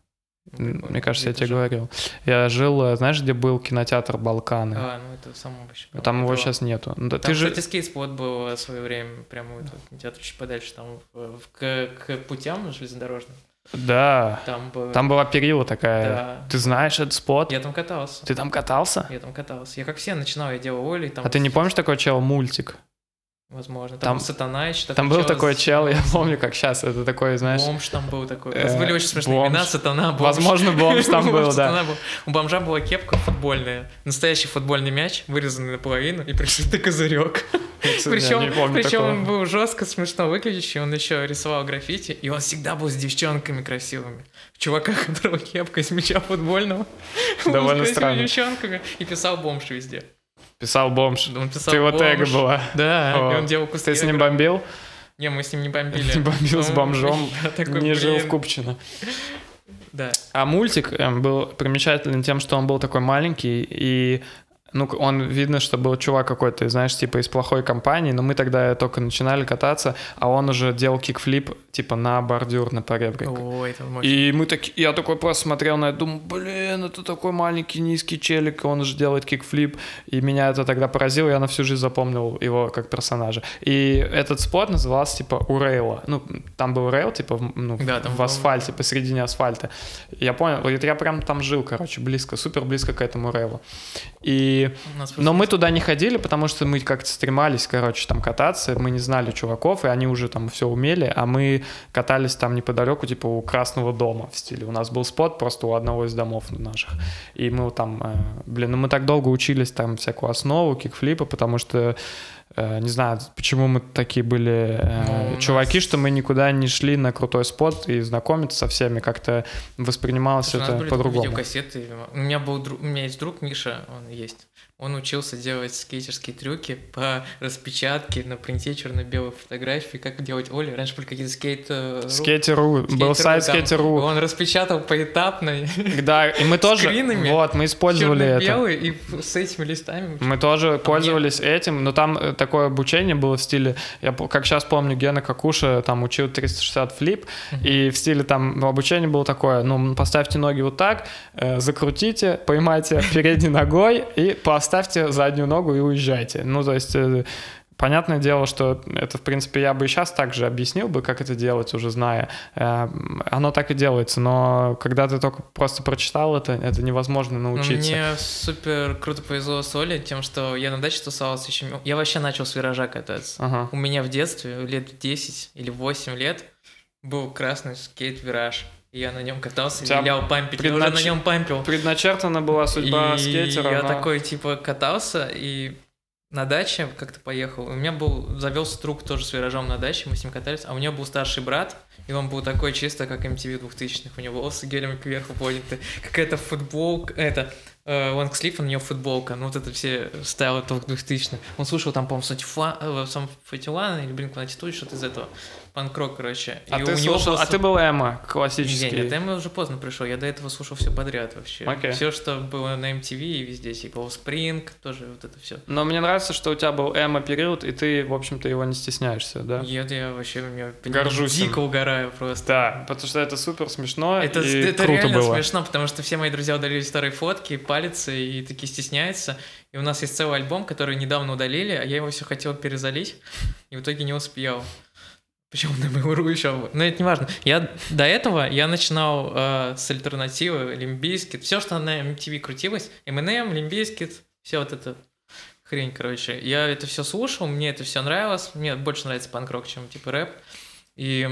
Прикольно. Мне кажется, я Где тебе жил? говорил. Я жил, э, знаешь, где был кинотеатр Балканы? А, ну это само вообще. Ну, Там его было. сейчас нету. Ну, да Там, ты же... кстати, скейт-спот был в свое время, прямо вот где-то чуть подальше, там в- в- к, к путям железнодорожным. Да. Там, был- Там была перила такая. Да. Ты знаешь этот спот? Я там катался. Ты там катался? Я там катался. Я как все начинал, я делал Оли. Там, А ты не помнишь такой чел мультик? Возможно. Там, Там- Сатана еще Там был такой чел, я помню, как сейчас. Это такой, знаешь... Бомж там был такой. Э, были очень смешные бомж. имена. Сатана, бомж. Возможно, бомж там был, да. У бомжа была кепка футбольная. Настоящий футбольный мяч, вырезанный наполовину, и пришитый козырек. Причем, причем он был жестко смешно выглядящий, он еще рисовал граффити, и он всегда был с девчонками красивыми. Чувака, которого кепка из мяча футбольного. с Довольно странно. девчонками. И писал бомж везде. Писал бомж. Он писал Ты его тега была. Да, О. и он делал куски. Ты с ним бомбил? Не, мы с ним не бомбили. Не бомбил с Ну, бомжом. Не жил в. Купчино. Да. А мультик эм, был примечателен тем, что он был такой маленький, и ну, он видно, что был чувак какой-то, знаешь, типа из плохой компании, но мы тогда только начинали кататься, а он уже делал кикфлип, типа на бордюр, на поребрик. Ой, это мощно. И мы так, я такой просто смотрел на это, думаю, блин, это такой маленький низкий челик, он же делает кикфлип, и меня это тогда поразило, я на всю жизнь запомнил его как персонажа. И этот спот назывался типа у рейла, ну там был рейл типа ну, Да, там в был- асфальте посередине асфальта. Я понял, вот я прям там жил, короче, близко, супер близко к этому рейлу. И Но мы туда не ходили, потому что мы как-то стремались, короче, там кататься. Мы не знали чуваков, и они уже там все умели, а мы катались там неподалеку, типа у Красного дома в стиле. У нас был спот просто у одного из домов наших. И мы там, э, блин, ну мы так долго учились там всякую основу, кикфлипа, потому что э, не знаю, почему мы такие были э, Ну, чуваки, нас- что мы никуда не шли на крутой спот и знакомиться со всеми, как-то воспринималось Слушай, у нас это были по-другому. видеокассеты. У меня был друг, у меня есть друг Миша, он есть. Он учился делать скейтерские трюки по распечатке на принте черно-белой фотографии, как делать Оли. Раньше были какие-то скейт... э, ру- Скейтеру, был сайт. Скейтеру. Он распечатал поэтапно Да, и мы тоже, скринами, вот, мы использовали это. и с этими листами. Мы тоже пользовались этим, но там э, такое обучение было в стиле, я по- как сейчас помню, Гена Какуша там учил 360 флип, и в стиле там обучение было такое, ну, поставьте ноги вот так, э, закрутите, поймайте передней ногой и поставьте заднюю ногу и уезжайте. Ну, то есть... э, Понятное дело, что это, в принципе, я бы и сейчас также объяснил бы, как это делать, уже зная. Э, Оно так и делается, но когда ты только просто прочитал это, это невозможно Ну, научиться. мне супер круто повезло с Олей тем, что я на даче тусовался еще... Я вообще начал с виража кататься. Ага. У меня в детстве, лет в 10 или 8 лет, был красный скейт-вираж. Я на нем катался, тебя вилял пампить. Я уже преднач- на нем пампил. Предначертана была судьба и скейтера. я но- такой, типа, катался, и на даче как-то поехал. У меня был, завелся друг тоже с виражом на даче, мы с ним катались, а у него был старший брат, и он был такой чисто, как MTV 2000-х. У него волосы гелем кверху подняты, какая-то футболка, это, э, лонгслив, у него футболка, ну вот это все стайлы 2000-х. Он слушал там, по-моему, Сантифа- э, сам Фатилана или Блинк-182, что-то из этого. Панк-рок, короче. А И ты у него слушал, а ты был не, классический. нет, я уже поздно пришел. Я до этого слушал все подряд вообще. Окей. Все, что было на MTV и везде, типа Spring, тоже вот это все. Но мне нравится, что у тебя был Эма период, и ты, в общем-то, его не стесняешься, да? Я, я вообще у меня Горжусь им. дико угораю просто. Да, потому что это супер смешно Это, и это круто реально было. смешно, потому что все мои друзья удалили старые фотки, палятся и такие стесняются. И у нас есть целый альбом, который недавно удалили, а я его все хотел перезалить, и в итоге не успел. Почему на Mail.ru еще? Но это не важно. Я до этого я начинал э, с альтернативы Limp Bizkit. Все, что на MTV крутилось. Eminem, Limp Bizkit, все вот это хрень, короче. Я это все слушал, мне это все нравилось. Мне больше нравится панк-рок, чем типа рэп. И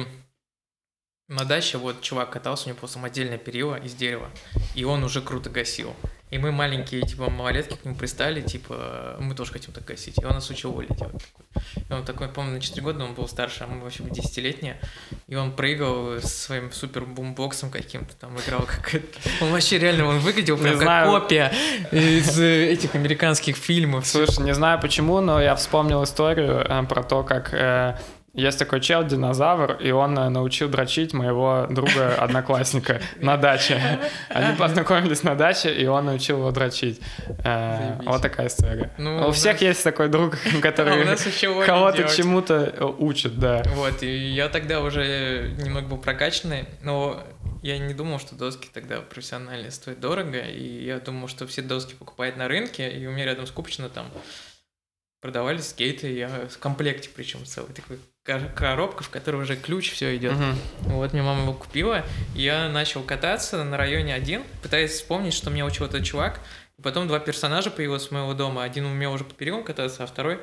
на даче вот чувак катался, у него просто самодельное перила из дерева, и он уже круто гасил. И мы маленькие, типа, малолетки к нему пристали, типа, мы тоже хотим так гасить. И он нас учил Оли делать. И он такой, помню, на 4 года он был старше, а мы вообще были десятилетние. И он прыгал с своим супер бумбоксом каким-то, там играл как Он вообще реально, он выглядел Не прям как знаю. копия из э, этих американских фильмов. Слушай, не знаю почему, но я вспомнил историю э, про то, как э, Есть такой чел, динозавр, и он э, научил дрочить моего друга-одноклассника на даче. Они познакомились на даче, и он научил его дрочить. Э, вот такая история. Ну, У всех есть такой друг, А который кого-то чему-то э, учит, да. Вот, и я тогда уже немного был прокачанный, но я не думал, что доски тогда профессиональные стоят дорого, и я думал, что все доски покупают на рынке, и у меня рядом с Купчино там продавались скейты, я в комплекте причем целый, такой коробка, в которой уже ключ, все идет. Мгм. Вот мне мама его купила, я начал кататься на районе один, пытаясь вспомнить, что меня учил этот чувак. И потом два персонажа появилось с моего дома. Один умел уже по перилам кататься, а второй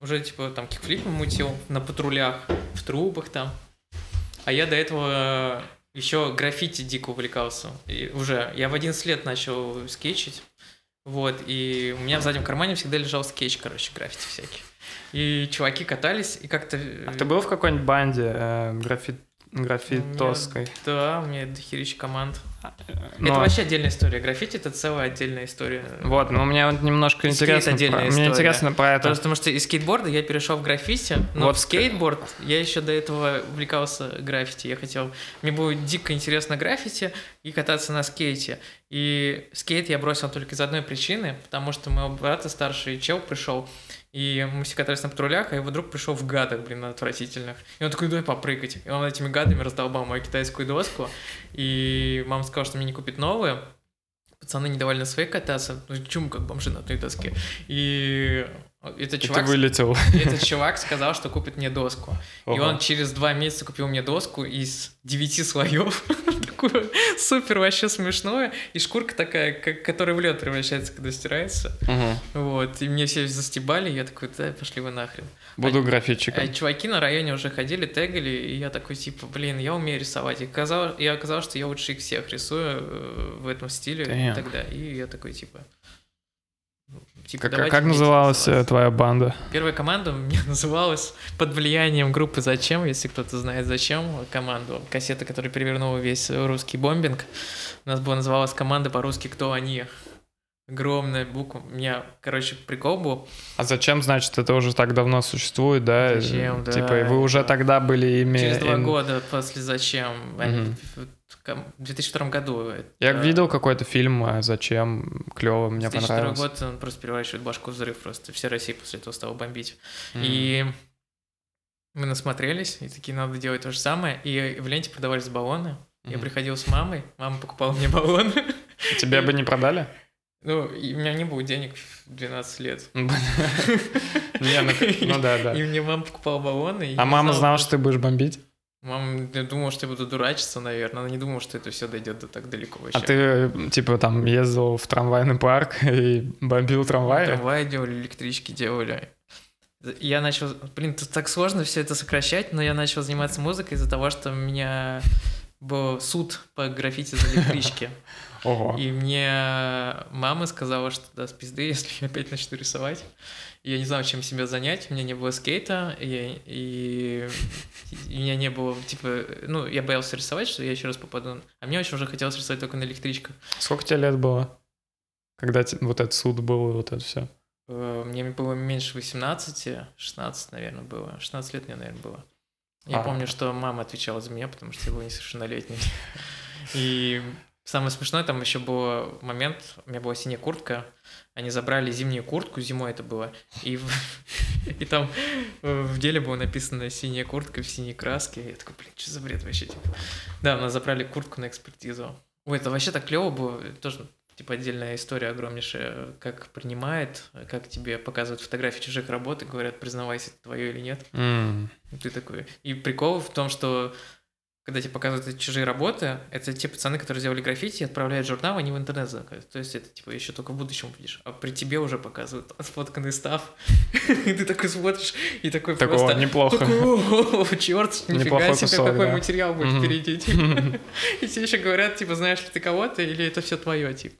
уже типа там кикфлипы мутил на патрулях, в трубах там. А я до этого еще граффити дико увлекался. И уже я в 11 лет начал скетчить. Вот, и у меня в заднем кармане всегда лежал скетч, короче, граффити всякий. И чуваки катались, и как-то... А ты был в какой-нибудь банде э, графит, графитовской? Да, у меня дохерища команд. Ну, Это вообще отдельная история. Граффити — это целая отдельная история. Вот, но у меня вот немножко И интересно. отдельная про- история. Мне интересно про это. Потому, потому что из скейтборда я перешел в граффити, но Вот. в скейтборд я еще до этого увлекался граффити. Я хотел... Мне было дико интересно граффити и кататься на скейте. И скейт я бросил только из одной причины, потому что моего брата старший чел пришел, и мы все катались на патрулях, а его друг пришел в гадах, блин, отвратительных. И он такой, давай попрыгать. И он этими гадами раздолбал мою китайскую доску. И мама сказала, что мне не купит новую. Пацаны не давали на своей кататься. Ну, чум как бомжи на одной доске. И этот И ты чувак, вылетел. этот чувак сказал, что купит мне доску. И Ого. он через два месяца купил мне доску из девяти слоев. Такую супер вообще смешную. И шкурка такая, как- которая в лед превращается, когда стирается. Мгм. Вот. И мне все застебали, и я такой, да, пошли вы нахрен. Буду А графитчиком. чуваки на районе уже ходили, тегали, и я такой, типа, блин, я умею рисовать. И оказалось, и оказалось что я лучше их всех рисую э, в этом стиле Damn. и тогда. И я такой, типа... типа, Как, как называлась э, твоя банда? Первая команда у меня называлась под влиянием группы «Зачем», если кто-то знает «Зачем», команду, кассета, которая перевернула весь русский бомбинг. У нас была называлась команда по-русски «Кто они?». Огромная буква. У меня, короче, прикол был. А зачем, значит, это уже так давно существует, да? Зачем, да, Типа, и вы уже да. тогда были ими... Через два года после «Зачем». Мгм. в ком- в 2002 году. Я это- видел какой-то фильм э, «Зачем?» Клево, мне 2002 понравилось. год он просто переворачивает башку взрыв просто. Вся Россия после этого стала бомбить. Мгм. И мы насмотрелись, и такие, надо делать то же самое. И в ленте продавались баллоны. Я Мгм. приходил с мамой, мама покупала мне баллоны. Тебе бы не продали? Ну, и у меня не было денег в 12 лет. Не, ну, ну да, да. И мне мама покупала баллоны. А мама знал, знала, что- ты будешь бомбить? Мама я думала, что я буду дурачиться, наверное. Она не думала, что это все дойдет до так далеко вообще. А ты, типа, там ездил в трамвайный парк и бомбил трамваи? Трамваи делали, электрички делали. Я начал... Блин, тут так сложно все это сокращать, но я начал заниматься музыкой из-за того, что у меня был суд по граффити за электрички. Ого. И мне мама сказала, что даст пизды, если я опять начну рисовать. И я не знал, чем себя занять. У меня не было скейта, и, и, и у меня не было, типа, ну, я боялся рисовать, что я еще раз попаду. А мне очень уже хотелось рисовать только на электричках. Сколько тебе лет было? Когда вот этот суд был и вот это все. Э, Мне было меньше 18, 16, наверное, было. 16 лет мне, наверное, было. Я А. помню, что мама отвечала за меня, потому что я был несовершеннолетний. И самое смешное, там еще был момент, у меня была синяя куртка, они забрали зимнюю куртку, зимой это было, и, и там в деле было написано «синяя куртка в синей краске». Я такой, блин, что за бред вообще? Типа. Да, у нас забрали куртку на экспертизу. Ой, это вообще так клево было, тоже типа отдельная история огромнейшая, как принимает, как тебе показывают фотографии чужих работ и говорят, признавайся, это твое или нет. И ты такой. И прикол в том, что когда тебе показывают чужие работы, это те пацаны, которые сделали граффити, отправляют журнал, они в интернет заказывают. То есть это типа еще только в будущем увидишь. А при тебе уже показывают сфотканный став. И ты такой смотришь и такой Такого просто... неплохо. Такой, «О, черт, нифига себе, какой материал Мгм. впереди. И все еще говорят, типа, знаешь ли ты кого-то, или это все твое, типа.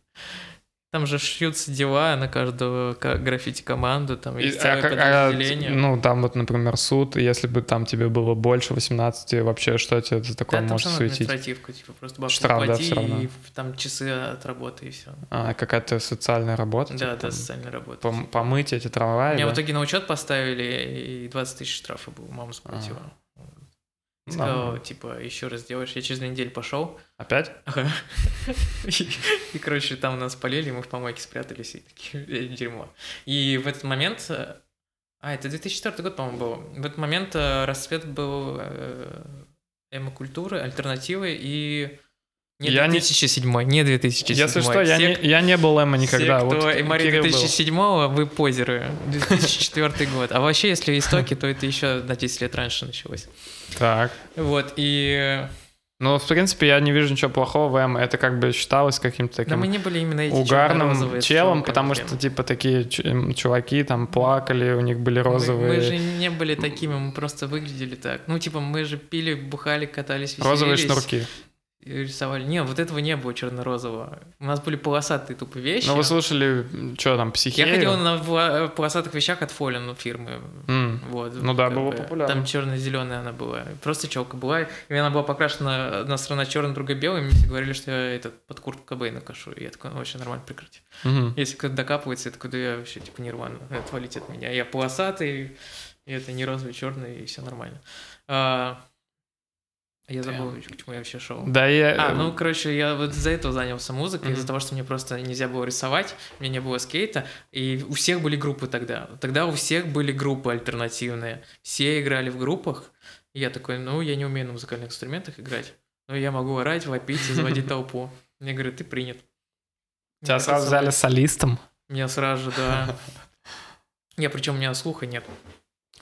Там же шьются дела на каждую ка- граффити-команду, там есть а целое а, подразделение. ну, там вот, например, суд, если бы там тебе было больше 18, вообще что тебе за такое да, там может все равно светить? административка, типа просто бабки Штраф, да, всё равно. и там часы от работы, и все. А, какая-то социальная работа? Да, типа, да, там, социальная работа. пом- помыть эти трамваи, Меня да? в итоге на учет поставили, и 20 тысяч штрафа был, мама заплатила. И нормально. типа, еще раз делаешь. Я через две недели пошел. Опять? Ага. И, короче, там нас полили, мы в помойке спрятались, и такие, «Э, дерьмо. И в этот момент... э, А, это 2004 год, по-моему, был. В этот момент э, расцвет был эмо-культуры, альтернативы и... Не Я не- 2007, не 2007. Если что, я Все, не, я не был Эмма никогда. Все, кто вот Эмори Кирилл был. 2007 вы позеры. 2004 год. А вообще, если истоки, то это еще на 10 лет раньше началось. Так. Вот, и... Ну, в принципе, я не вижу ничего плохого в Эм. Это как бы считалось каким-то Да таким мы не были именно эти угарным челом, потому прям. что, типа, такие м, чуваки там плакали, у них были Мы- розовые... Мы, же не были такими, мы просто выглядели так. Ну, типа, мы же пили, бухали, катались, веселились. Розовые шнурки. Рисовали. Не, вот этого не было черно-розового. У нас были полосатые тупо вещи. Ну, вы слушали, что там, Я психею? ходил на полосатых вещах от Фолин фирмы. М. Вот, Ну да, было бы. популярно. Там черно-зеленая она была. Просто челка была. И она была покрашена одна сторона черная, другая белая. И мне все говорили, что я этот под куртку Кобейна кашу. И я такой, ну, вообще нормально прикрыть. Мгм. Если кто-то докапывается, я такой, да я вообще типа нирвана, отвалите от меня. Я полосатый, и это не розовый, черный, и все нормально. А, я забыл, к чему я вообще шел. Да, я... А, ну, короче, я вот из-за этого занялся музыкой, Мгм. из-за того, что мне просто нельзя было рисовать, у меня не было скейта, и у всех были группы тогда. Тогда у всех были группы альтернативные. Все играли в группах, и я такой, ну, я не умею на музыкальных инструментах играть, но я могу орать, вопить и заводить толпу. Мне говорят, ты принят. Тебя сразу взяли солистом. Меня сразу же, да. Я причем у меня слуха нет.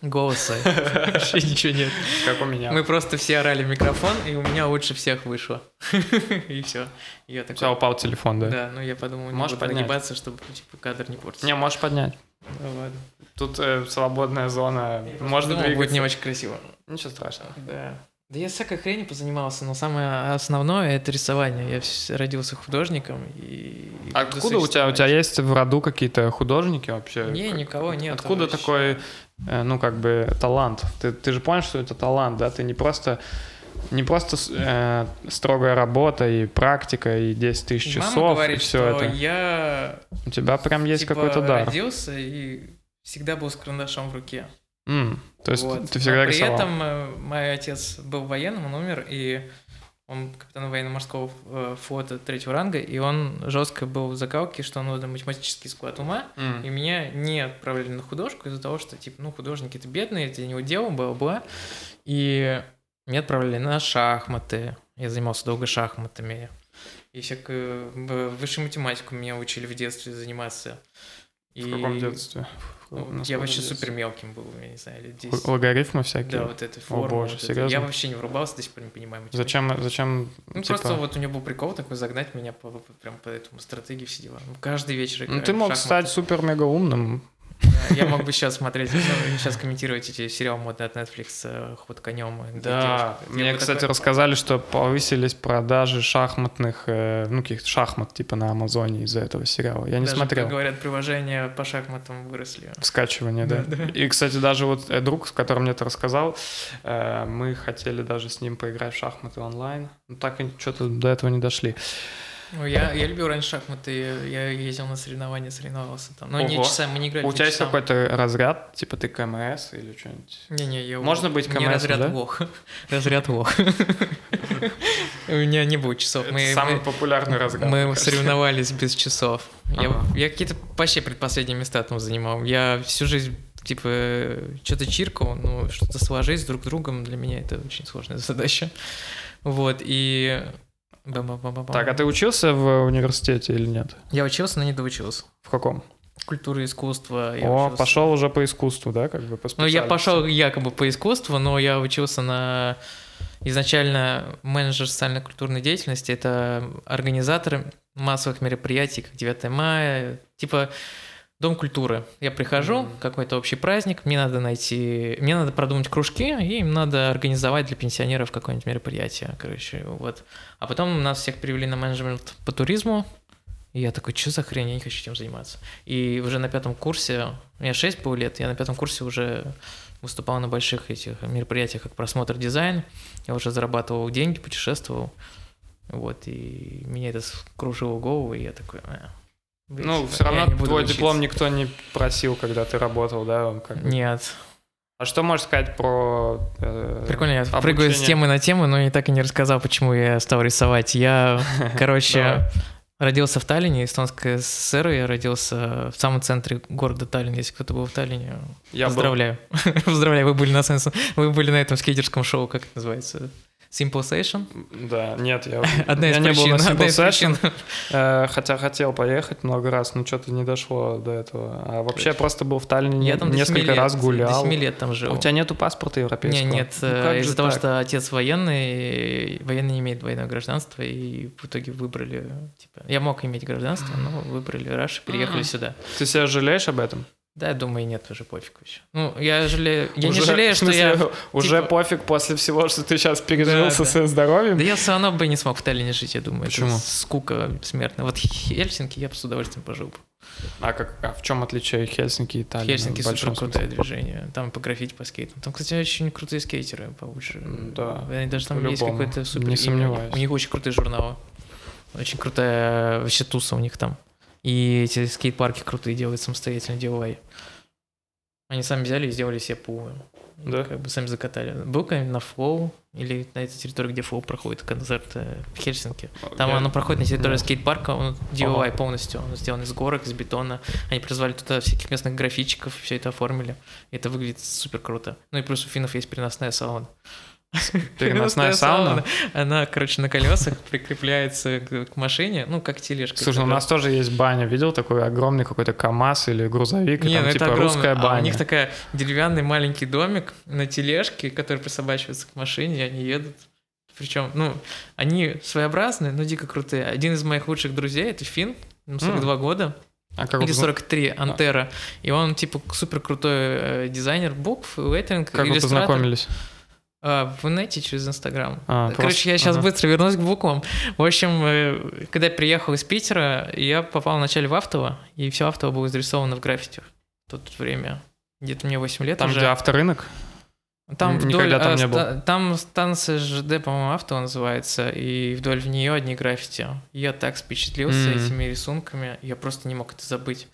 Голоса. Вообще ничего нет. Как у меня. Мы просто все орали микрофон, и у меня лучше всех вышло. И все. Я такой, упал телефон, да? да, ну я подумал, Можешь нагибаться, чтобы типа кадр не портить. Не, можешь поднять. Да ладно. Тут э, свободная зона. Можно Подумал, будет двигаться. не очень красиво. Ничего страшного. Да. Да я всякой хренью позанимался, но самое основное это рисование. Я родился художником и... буду Откуда у тебя, у тебя есть в роду какие-то художники вообще? Не, Как- никого нет. Откуда вообще. такой, э, ну, как бы, талант? Ты, ты же понял, что это талант, да? Ты не просто, не просто э, строгая работа и практика, и 10 тысяч Мама часов, говорит, и все что это. я У тебя прям есть типа, какой-то дар. родился и всегда был с карандашом в руке. М, то есть Вот. ты всегда Но при рисовал. этом э, мой отец был военным, он умер, и он капитан военно-морского э, флота третьего ранга, и он жестко был в закалке, что нужно математический склад ума, М. и меня не отправляли на художку из-за того, что, типа, ну, художники это бедные, это не удел, бла-бла. И меня отправляли на шахматы. Я занимался долго шахматами. И всякую э, высшую математику меня учили в детстве заниматься. И, В каком детстве? ну, я вообще детстве? супер мелким был, я не знаю, лет 10. Л- Логарифмы всякие? Да, вот это форма. боже, вот это. серьезно? Я вообще не врубался, до сих пор не понимаю. математику. Зачем, зачем, Ну, типа... просто вот у него был прикол такой загнать меня по, по- прям по этому стратегии все дела. Ну, каждый вечер Ну, играю ты в мог стать супер-мега умным. Я мог бы сейчас смотреть, ну, сейчас комментировать эти сериалы модные от Netflix э, «Ход конем». Да, мне, кстати, рассказали, что повысились продажи шахматных, э, ну, каких-то шахмат, типа, на Амазоне из-за этого сериала. Я не смотрел. говорят, приложения по шахматам выросли. Скачивание, да. И, кстати, даже вот э, друг, с которым мне это рассказал, мы хотели даже с ним поиграть в шахматы онлайн. Но так и что-то до этого не дошли. Ну, я, я любил раньше шахматы, я ездил на соревнования, соревновался там. Но не Ого. часами, мы не играли У тебя есть какой-то разряд, типа ты КМС или что-нибудь? Не-не, я... Можно быть Мне КМС, разряд да? лох. Разряд лох. У меня не было часов. Мы- самый мы- популярный мне Мы соревновались без часов. Я, Ага. я какие-то вообще предпоследние места там занимал. Я всю жизнь типа что-то чиркал, ну что-то сложить с друг другом для меня это очень сложная задача. Вот и Так, а ты учился в университете или нет? я учился, но не доучился. В каком? Культура, искусство. я О, учился. пошел уже по искусству, да, как бы по Ну, я пошел якобы по искусству, но я учился на изначально менеджер социально-культурной деятельности. Это организатор массовых мероприятий, как 9 мая, типа Дом культуры. Я прихожу, Мгм. какой-то общий праздник, мне надо найти, мне надо продумать кружки, и им надо организовать для пенсионеров какое-нибудь мероприятие, короче, вот. А потом нас всех привели на менеджмент по туризму, И я такой, что за хрень, я не хочу этим заниматься. И уже на пятом курсе, у меня 6 был лет, я на пятом курсе уже выступал на больших этих мероприятиях, как просмотр дизайн. Я уже зарабатывал деньги, путешествовал. Вот, и меня это скружило голову, и я такой, а, блин, Ну, все равно твой учиться. диплом никто не просил, когда ты работал, да? Как Нет. А что можешь сказать про э, Прикольно, я обучение? прыгаю с темы на тему, но я так и не рассказал, почему я стал рисовать. Я, короче, родился в Таллине, эстонская СССР, я родился в самом центре города Таллин, если кто-то был в Таллине. Я поздравляю. Поздравляю, вы были на вы были на этом скейтерском шоу, как это называется? Simple Session? Да, нет, я, одна из я причин, не был на Simple Session, э, хотя хотел поехать много раз, но что-то не дошло до этого. А вообще я просто был в Таллине, я там несколько лет, раз гулял. До 7 лет там жил. У тебя нету паспорта европейского? Нет, нет, ну, э, из-за того, что отец военный, военный не имеет двойное гражданство, и в итоге выбрали, типа, я мог иметь гражданство, но выбрали Раш и переехали сюда. Ты себя жалеешь об этом? Да, я думаю, нет, уже пофиг вообще. Ну, я жалею, я уже, не жалею, что смысле, я... Уже типа... пофиг после всего, что ты сейчас пережил да, со да. своим здоровьем? Да я все равно бы не смог в Таллине жить, я думаю. Почему? Это скука смертная. Вот Хельсинки я бы с удовольствием пожил бы. А, как, а в чем отличие Хельсинки и Таллина? Хельсинки супер крутое движение. Там по граффити, по скейтам. Там, кстати, очень крутые скейтеры получше. Да. Они даже там есть какой-то супер... Не сомневаюсь. У них очень крутые журналы. Очень крутая вообще туса у них там. И эти скейт-парки крутые делают самостоятельно, DIY. Они сами взяли и сделали себе пул. Да? Как бы сами закатали. Был когда-нибудь на Флоу или на этой территории, где Флоу проходит концерт э, в Хельсинки. Там Я... оно проходит на территории скейт-парка, он DIY ага. полностью. Он сделан из горок, из бетона. Они призвали туда всяких местных графичиков, все это оформили. И это выглядит супер круто. Ну и плюс у финнов есть переносная сауна. Переносная сауна? Она, короче, на колесах прикрепляется к машине, ну, как тележка. Слушай, у нас тоже есть баня. Видел такой огромный какой-то КАМАЗ или грузовик? Нет, там, ну, типа русская баня. А у них такая деревянный маленький домик на тележке, который присобачивается к машине, и они едут. Причем, ну, они своеобразные, но дико крутые. Один из моих лучших друзей, это Фин, ему 42 mm. года. А как Или 43, Антера. А. И он, типа, супер крутой э, дизайнер букв, леттеринг, Как вы познакомились? А, в инете через Инстаграм. А, Короче, просто... я сейчас ага. быстро вернусь к буквам. В общем, э, когда я приехал из Питера, я попал вначале в Автово, и все Автово было изрисовано в граффити в то время. Где-то мне 8 лет Там, уже. где авторынок? Там Никогда вдоль, там не был. Там станция ЖД, по-моему, авто называется, и вдоль в нее одни граффити. Я так впечатлился mm-hmm. этими рисунками, я просто не мог это забыть.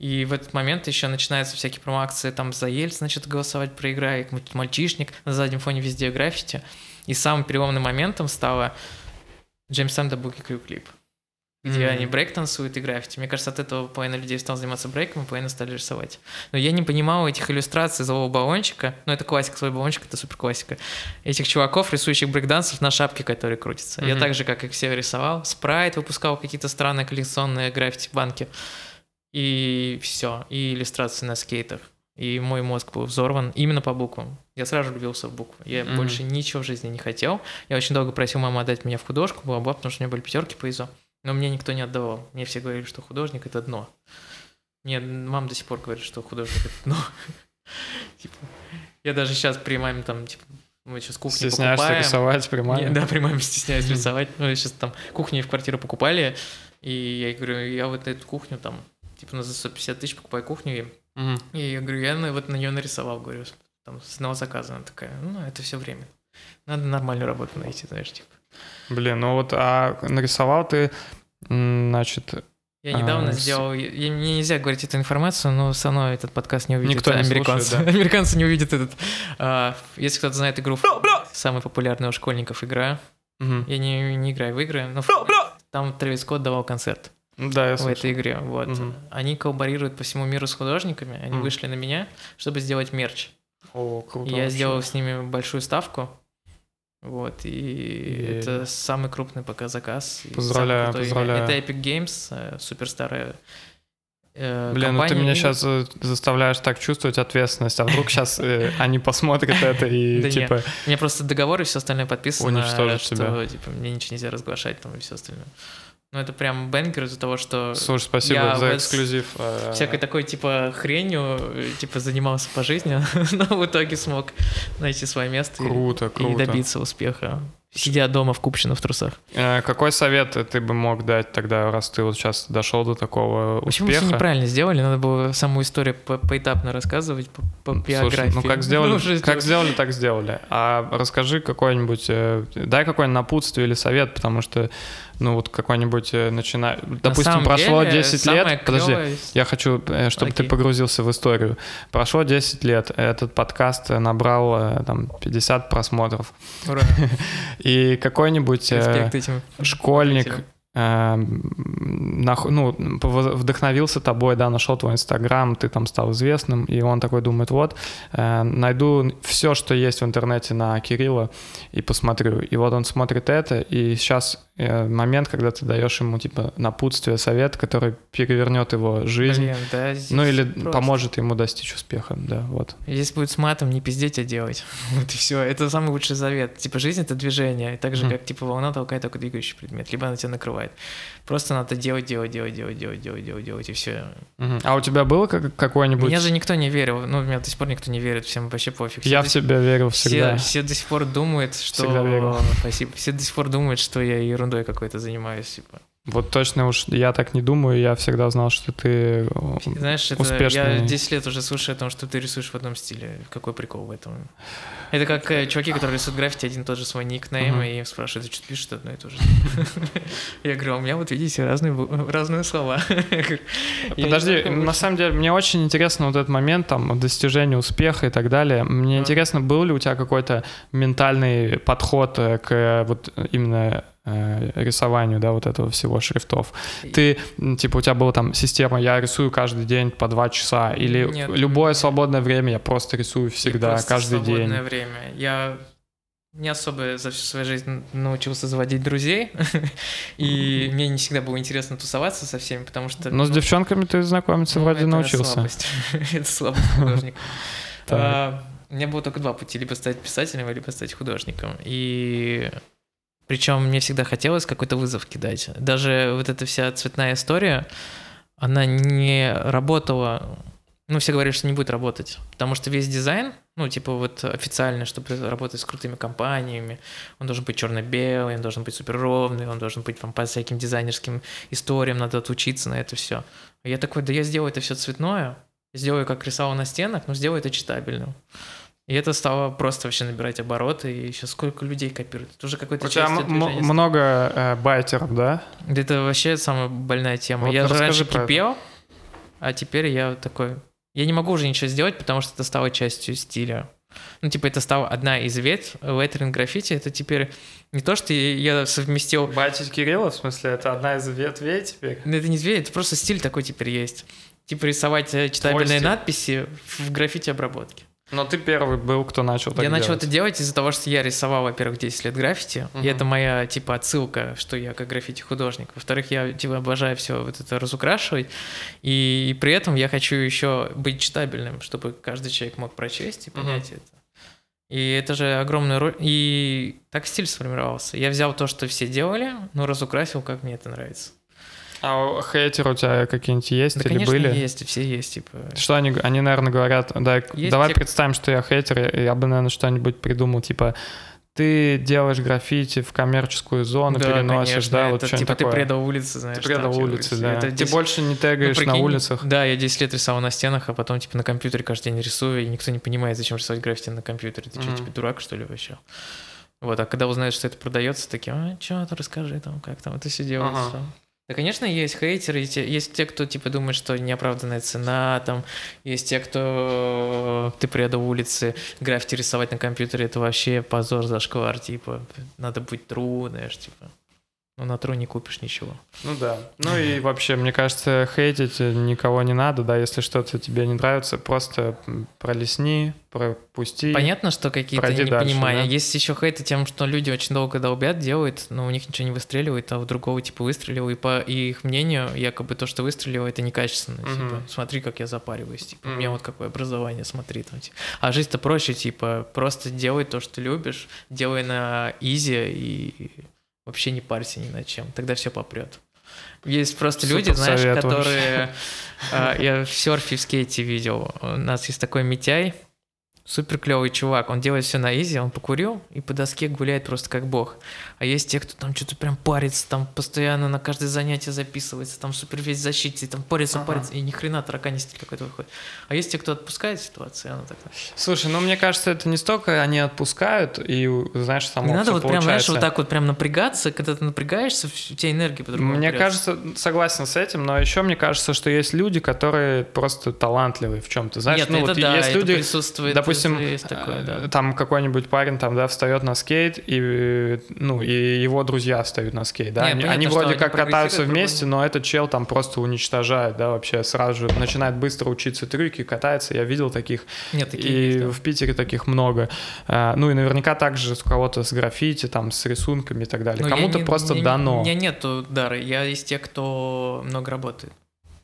И в этот момент еще начинаются всякие промоакции, там за Ельц начнет голосовать, проиграй, мальчишник, на заднем фоне везде граффити. И самым переломным моментом стало Джеймс Сэм Буки клип где mm-hmm. они брейк танцуют и граффити. Мне кажется, от этого половина людей стала заниматься брейком, и половина стали рисовать. Но я не понимал этих иллюстраций злого баллончика, ну это классика, злой баллончик, это супер классика, этих чуваков, рисующих брейкдансов на шапке, которые крутятся. Mm-hmm. Я так же, как и все рисовал. Спрайт выпускал какие-то странные коллекционные граффити-банки. И все, и иллюстрации на скейтах. И мой мозг был взорван именно по буквам. Я сразу влюбился в буквы. Я mm-hmm. больше ничего в жизни не хотел. Я очень долго просил маму отдать меня в художку, бла потому что у меня были пятерки по ИЗО. Но мне никто не отдавал. Мне все говорили, что художник — это дно. Мне мама до сих пор говорит, что художник — это дно. типа, я даже сейчас при маме там, типа, мы сейчас кухню Стесняешься покупаем. рисовать при маме? да, при маме стесняюсь рисовать. Ну, сейчас там кухню в квартиру покупали, и я говорю, я вот эту кухню там, типа, на за 150 тысяч покупаю кухню, и, угу. и я говорю, я вот на нее нарисовал, говорю, там, с одного заказа. Она такая, ну, это все время. Надо нормальную работу найти, знаешь, типа. Блин, ну вот, а нарисовал ты, значит... Я недавно а, сделал, я, мне нельзя говорить эту информацию, но со мной этот подкаст не увидит. Никто не американцы. Слушает, да. американцы не увидят этот. А, если кто-то знает игру, самая популярная у школьников игра, угу. я не, не играю в игры, но там Трэвис Скотт давал концерт. Да, я в этой игре. Вот. Угу. Они коллаборируют по всему миру с художниками. Они угу. вышли на меня, чтобы сделать мерч. О, круто. И я сделал с ними большую ставку. Вот, и, и это самый крупный пока заказ. Поздравляю, поздравляю. Это Epic Games, э, супер старая э, Блин, ну ты меня сейчас э, заставляешь так чувствовать ответственность, а вдруг сейчас э, они посмотрят это и типа... Мне просто договор и все остальное подписано, уничтожить что типа мне ничего нельзя разглашать там и все остальное. Ну, это прям бенгер из-за того, что... Слушай, спасибо я за эксклюзив. А, всякой такой, типа, хренью, типа, занимался по жизни, но в итоге смог найти свое место круто, и, круто. и добиться успеха. сидя дома в Купчино в трусах. Э, какой совет ты бы мог дать тогда, раз ты вот сейчас дошел до такого Почему успеха? все неправильно сделали? Надо было саму историю по- поэтапно рассказывать, по, по Слушай, биографии. ну как сделали, уже как сделали. сделали, так сделали. А расскажи какой-нибудь, э, дай какое-нибудь напутствие или совет, потому что, ну вот какой-нибудь э, начина... На Допустим, прошло деле, 10 самое лет, подожди, я хочу, э, чтобы ты Окей. погрузился в историю. Прошло 10 лет, этот подкаст э, набрал там 50 просмотров. Ура. И какой-нибудь школьник ну, вдохновился тобой, да, нашел твой инстаграм, ты там стал известным, и он такой думает, вот, найду все, что есть в интернете на Кирилла, и посмотрю. И вот он смотрит это, и сейчас Э, момент, когда ты даешь ему типа напутствие, совет, который перевернет его жизнь, Блин, да, ну или просто. поможет ему достичь успеха, да, вот. Здесь будет с матом не пиздеть, а делать. вот и все. Это самый лучший завет. Типа жизнь это движение, и так же mm. как типа волна толкает только двигающий предмет, либо она тебя накрывает. Просто надо делать, делать, делать, делать, делать, делать, делать, делать и все. Mm-hmm. А у тебя было как- какое-нибудь? Мне же никто не верил, ну меня до сих пор никто не верит, всем вообще пофиг. Все я в себя верил всегда. Все, все до сих пор думают, что. Всегда верил. Спасибо. Все до сих пор думают, что я ерунда ерундой какой-то занимаюсь. Типа. Вот точно уж я так не думаю, я всегда знал, что ты... э, Знаешь, это, успешный. я 10 лет уже слушаю о том, что ты рисуешь в одном стиле. Какой прикол в этом? Это как э, чуваки, которые рисуют граффити, один и тот же свой никнейм, Мгм. и спрашивают, ты что пишешь одно и то же? Я говорю, «А у меня вот видите разные, разные слова. Подожди, на самом деле, мне очень интересно вот этот момент, там, достижения успеха и так далее. Мне интересно, был ли у тебя какой-то ментальный подход э, к вот именно э, рисованию, да, вот этого всего шрифтов. Ты, типа, у тебя была там система, я рисую каждый день по два часа, или Нет, любое свободное время я просто рисую всегда, просто каждый день. свободное время. Я не особо за всю свою жизнь научился заводить друзей, и мне не всегда было интересно тусоваться со всеми, потому что... Но с ну, девчонками ты знакомиться Ну, вроде это научился. слабость. Это слабость художника. Так. А, У меня было только два пути, либо стать писателем, либо стать художником. И причем мне всегда хотелось какой-то вызов кидать. Даже вот эта вся цветная история, она не работала. Ну, все говорят, что не будет работать. Потому что весь дизайн, ну, типа вот официально, чтобы работать с крутыми компаниями, он должен быть черно-белый, он должен быть супер ровный, он должен быть там, по всяким дизайнерским историям, надо отучиться на это все. Я такой, да я сделаю это все цветное, сделаю, как рисовал на стенах, но сделаю это читабельным. И это стало просто вообще набирать обороты, и сейчас сколько людей копируют. Это уже какой-то частью м- много э, байтеров, да? Это вообще самая больная тема. Вот я же раньше это. кипел, а теперь я такой... Я не могу уже ничего сделать, потому что это стало частью стиля. Ну, типа, это стала одна из ветвь леттеринг граффити. Это теперь не то, что я совместил... Байтить Кирилла, в смысле, это одна из ветвей теперь? Ну, Это не зверь, это просто стиль такой теперь есть. Типа рисовать э, читабельные надписи в граффити обработке. Но ты первый был, кто начал так я начал делать. это делать из-за того, что я рисовал, во-первых, 10 лет граффити, Мгм. и это моя, типа, отсылка, что я как граффити-художник. Во-вторых, я, типа, обожаю все вот это разукрашивать, и, и при этом я хочу еще быть читабельным, чтобы каждый человек мог прочесть и понять это. И это же огромная роль. И так стиль сформировался. Я взял то, что все делали, но разукрасил, как мне это нравится. А хейтеры у тебя какие-нибудь есть Да, или конечно, были? есть, все есть, типа. Что они, они, наверное, говорят, да, Есть давай те- представим, что я хейтер, и я бы, наверное, что-нибудь придумал, типа, ты делаешь граффити в коммерческую зону, Да, переносишь, конечно, да, это, вот что-нибудь типа ты такое. предал улицы, знаешь. Ты предал там, улицы, да. Это Ты 10 больше не тегаешь Ну, на прикинь, улицах. Да, я 10 лет рисовал на стенах, а потом типа на компьютере каждый день рисую, и никто не понимает, зачем рисовать граффити на компьютере. Ты что, Мгм. типа дурак, что ли, вообще? Вот, а когда узнают, что это продается, такие, а, что ты расскажи там, как там это все делается. Ага. Да, конечно, есть хейтеры, есть те, кто, типа, думает, что неоправданная цена, там, есть те, кто ты предал улицы, граффити рисовать на компьютере, это вообще позор, зашквар, типа, надо быть true, знаешь, типа, ну, на true не купишь ничего. Ну да. Ну и вообще, мне кажется, хейтить никого не надо, да, если что-то тебе не нравится, просто пролесни, пропусти. Понятно, что какие-то непонимания. да? Есть еще хейты тем, что люди очень долго долбят, делают, но у них ничего не выстреливает, а у другого типа выстрелил, и по их мнению, якобы то, что выстрелило, это некачественно. Мгм. Типа, смотри, как я запариваюсь, типа, у Мгм. меня вот какое образование, смотри там. типа. А жизнь-то проще, типа, просто делай то, что любишь, делай на изи и вообще не парься ни над чем, тогда все попрет. Есть просто люди, Супер знаешь, совет которые... а, Я в серфе, в скейте видел. У нас есть такой Митяй, Супер клевый чувак, он делает все на изи, он покурил и по доске гуляет просто как бог. А есть те, кто там что-то прям парится, там постоянно на каждое занятие записывается, там супер весь защите, там парится, ага. парится, и ни хрена тараканистый какой-то выходит. А есть те, кто отпускает ситуацию, она так. Слушай, ну мне кажется, это не столько они отпускают, и знаешь, само Не надо вот прям, знаешь, вот так вот прям напрягаться, когда ты напрягаешься, у тебя энергия по-другому. Мне кажется, согласен с этим, но еще мне кажется, что есть люди, которые просто талантливые в чем-то. Знаешь, Нет, ну это вот да, есть это люди, присутствует, допустим, есть такое, да. Э, там какой-нибудь парень там, да, встает на скейт, и, ну, и его друзья встают на скейт, да, Не, они, понятно, они вроде как катаются вместе, но этот чел там просто уничтожает, да, вообще сразу же начинает быстро учиться трюки, катается, я видел таких, Нет, такие и есть, да. в Питере таких много. А, Ну и наверняка также у кого-то с граффити, там, с рисунками и так далее. Ну, Кому-то просто не- дано. У меня нету дара, я из тех, кто много работает.